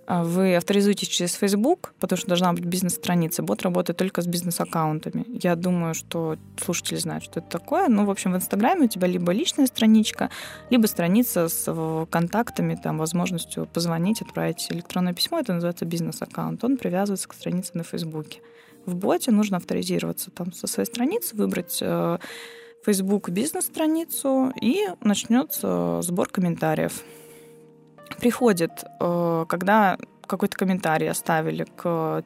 вы авторизуетесь через Facebook, потому что должна быть бизнес-страница. Бот работает только с бизнес-аккаунтами. Я думаю, что слушатели знают, что это такое. Ну, в общем, в Инстаграме у тебя либо личная страничка, либо страница с контактами, там, возможностью позвонить, отправить электронное письмо. Это называется бизнес-аккаунт. Он привязывается к странице на Фейсбуке. В боте нужно авторизироваться там со своей страницы, выбрать э, Facebook бизнес-страницу, и начнется сбор комментариев приходит, э, когда какой-то комментарий оставили к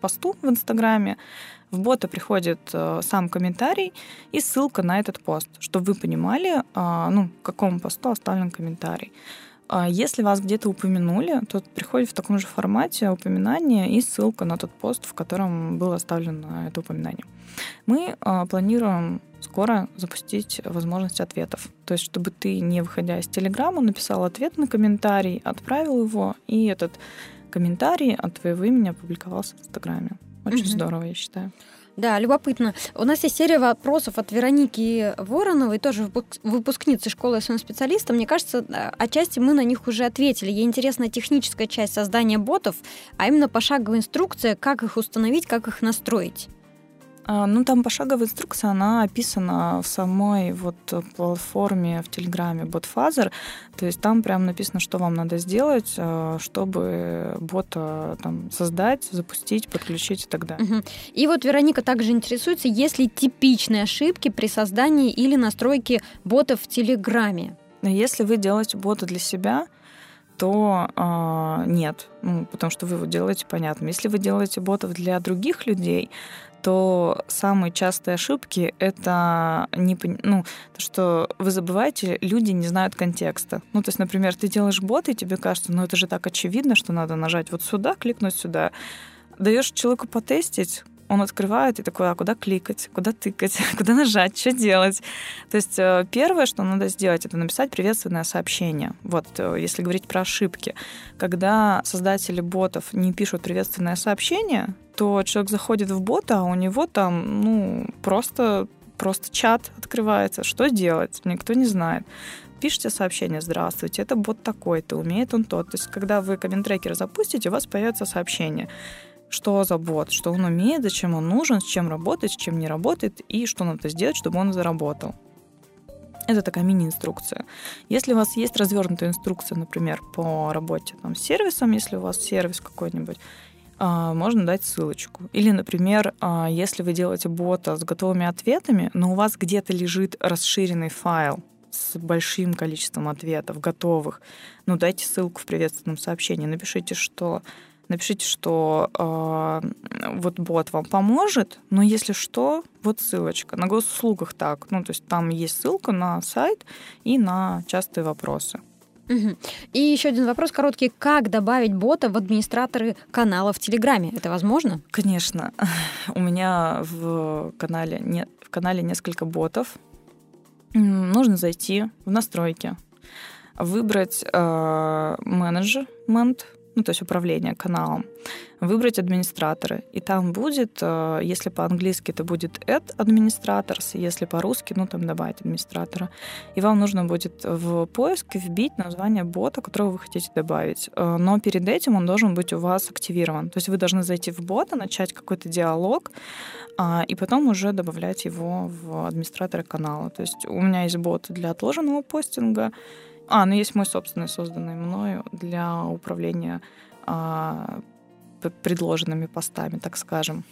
посту в Инстаграме, в бота приходит э, сам комментарий и ссылка на этот пост, чтобы вы понимали, э, ну, к какому посту оставлен комментарий. А если вас где-то упомянули, то приходит в таком же формате упоминание и ссылка на тот пост, в котором было оставлено это упоминание. Мы планируем скоро запустить возможность ответов. То есть, чтобы ты, не выходя из Телеграма, написал ответ на комментарий, отправил его, и этот комментарий от твоего имени опубликовался в Инстаграме. Очень угу. здорово, я считаю. Да, любопытно. У нас есть серия вопросов от Вероники Вороновой, тоже выпускницы школы СМ-специалиста. Мне кажется, э, отчасти мы на них уже ответили. Ей интересна техническая часть создания ботов, а именно пошаговая инструкция, как их установить, как их настроить. А, ну, там пошаговая инструкция, она описана в самой вот платформе в Телеграме BotFazer. То есть там прям написано, что вам надо сделать, а, чтобы бота там, создать, запустить, подключить и так далее. И вот Вероника также интересуется, есть ли типичные ошибки при создании или настройке ботов в Телеграме? Если вы делаете бота для себя, то э, нет, ну, потому что вы его делаете понятным. Если вы делаете ботов для других людей, то самые частые ошибки это не, ну, то, что вы забываете, люди не знают контекста. Ну, то есть, например, ты делаешь бот, и тебе кажется, ну это же так очевидно, что надо нажать вот сюда, кликнуть сюда. Даешь человеку потестить, он открывает и такой, а куда кликать, куда тыкать, куда нажать, что делать. То есть э, первое, что надо сделать, это написать приветственное сообщение. Вот, э, если говорить про ошибки. Когда создатели ботов не пишут приветственное сообщение, то человек заходит в бота, а у него там, ну, просто, просто чат открывается. Что делать? Никто не знает пишите сообщение «Здравствуйте, это бот такой-то, умеет он тот». То есть, когда вы коммент-трекер запустите, у вас появится сообщение что за бот, что он умеет, зачем он нужен, с чем работает, с чем не работает, и что надо сделать, чтобы он заработал. Это такая мини-инструкция. Если у вас есть развернутая инструкция, например, по работе там, с сервисом, если у вас сервис какой-нибудь, а, можно дать ссылочку. Или, например, а, если вы делаете бота с готовыми ответами, но у вас где-то лежит расширенный файл с большим количеством ответов готовых, ну дайте ссылку в приветственном сообщении, напишите, что напишите, что э, вот бот вам поможет, но если что, вот ссылочка. На госуслугах так. Ну, то есть там есть ссылка на сайт и на частые вопросы. Угу. И еще один вопрос короткий. Как добавить бота в администраторы канала в Телеграме? Это возможно? Конечно. У меня в канале, не, в канале несколько ботов. Нужно зайти в настройки, выбрать э, менеджмент, ну, то есть управление каналом, выбрать администраторы. И там будет, э, если по-английски это будет add administrators, если по-русски, ну, там добавить администратора. И вам нужно будет в поиск вбить название бота, которого вы хотите добавить. Э, но перед этим он должен быть у вас активирован. То есть вы должны зайти в бота, начать какой-то диалог, а, и потом уже добавлять его в администраторы канала. То есть у меня есть бот для отложенного постинга, а, ну есть мой собственный, созданный мною для управления а, предложенными постами, так скажем.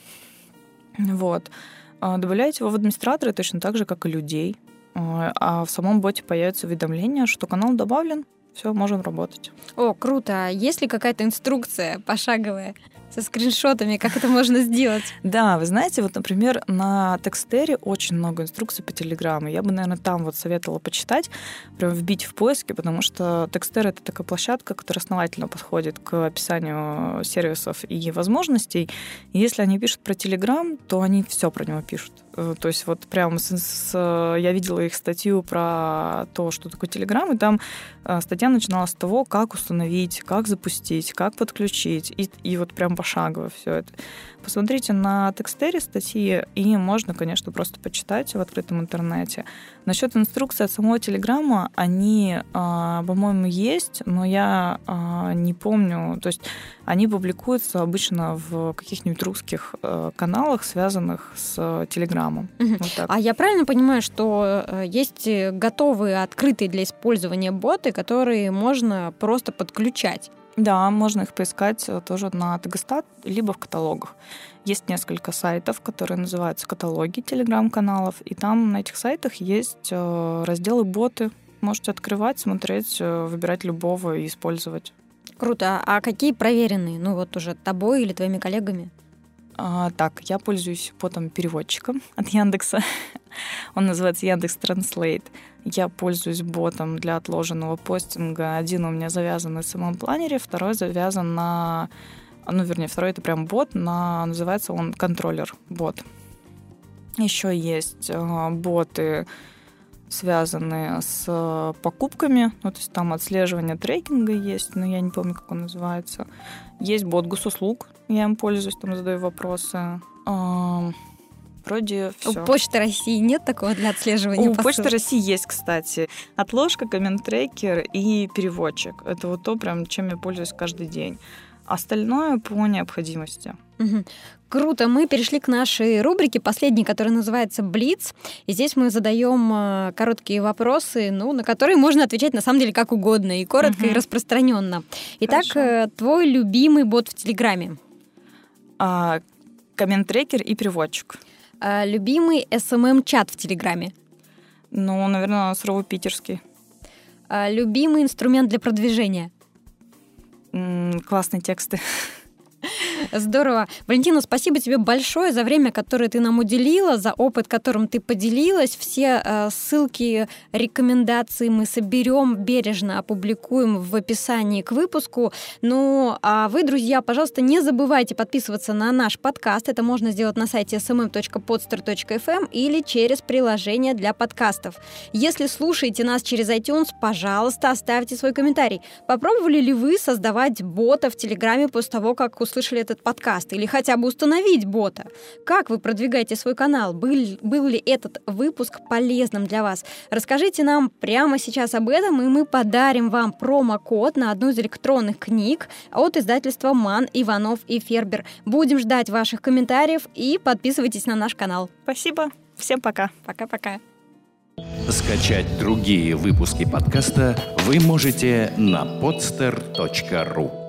Вот. А, добавляете его в администраторы точно так же, как и людей. А, а в самом боте появится уведомление, что канал добавлен, все, можем работать. О, круто. А есть ли какая-то инструкция пошаговая? Со скриншотами, как это можно сделать. Да, вы знаете, вот, например, на Текстере очень много инструкций по Телеграму. Я бы, наверное, там вот советовала почитать, прям вбить в поиске, потому что Текстер — это такая площадка, которая основательно подходит к описанию сервисов и возможностей. И если они пишут про Телеграм, то они все про него пишут. Э, то есть вот прям с, с, я видела их статью про то, что такое Телеграм, и там э, статья начиналась с того, как установить, как запустить, как подключить, и, и вот прям пошагово все это. Посмотрите на текстере статьи, и можно, конечно, просто почитать в открытом интернете. Насчет инструкции от самого Телеграма, они, а, по-моему, есть, но я а, не помню. То есть они публикуются обычно в каких-нибудь русских э, каналах, связанных с Телеграмом. Угу. Вот а я правильно понимаю, что э, есть готовые, открытые для использования боты, которые можно просто подключать? Да, можно их поискать э, тоже на Тегостат, либо в каталогах. Есть несколько сайтов, которые называются каталоги телеграм-каналов, и там на этих сайтах есть э, разделы боты. Можете открывать, смотреть, э, выбирать любого и использовать. Круто. А какие проверенные? Ну вот уже тобой или твоими коллегами? А, так, я пользуюсь потом переводчиком от Яндекса. Он называется Яндекс Транслейт. Я пользуюсь ботом для отложенного постинга. Один у меня завязан на самом планере, второй завязан на... Ну, вернее, второй это прям бот, на... называется он контроллер бот. Еще есть э, боты, связанные с покупками. Ну, то есть там отслеживание трекинга есть, но я не помню, как он называется. Есть бот госуслуг, я им пользуюсь, там задаю вопросы. Вроде все. У Почты России нет такого для отслеживания У посылок? Почты России есть, кстати, отложка, коммент-трекер и переводчик. Это вот то, прям, чем я пользуюсь каждый день. Остальное по необходимости. Мгм. Круто. Мы перешли к нашей рубрике, последней, которая называется «Блиц». И здесь мы задаем э, короткие вопросы, ну, на которые можно отвечать на самом деле как угодно, и коротко, и Мгм. распространенно. Итак, Хорошо. э, твой любимый бот в Телеграме. А, коммент-трекер и переводчик. А, любимый SMM-чат в Телеграме. Ну, наверное, суровый питерский. А, любимый инструмент для продвижения. М, классные тексты. Здорово. Валентина, спасибо тебе большое за время, которое ты нам уделила, за опыт, которым ты поделилась. Все э, ссылки, рекомендации мы соберем, бережно опубликуем в описании к выпуску. Ну, а вы, друзья, пожалуйста, не забывайте подписываться на наш подкаст. Это можно сделать на сайте smm.podster.fm или через приложение для подкастов. Если слушаете нас через iTunes, пожалуйста, оставьте свой комментарий. Попробовали ли вы создавать бота в Телеграме после того, как услышали этот подкаст? Или хотя бы установить бота? Как вы продвигаете свой канал? Был, был ли этот выпуск полезным для вас? Расскажите нам прямо сейчас об этом, и мы подарим вам промокод на одну из электронных книг от издательства «Ман, Иванов и Фербер». Будем ждать ваших комментариев и подписывайтесь на наш канал. Спасибо. Всем пока. Пока-пока. Скачать другие выпуски подкаста вы можете на podster.ru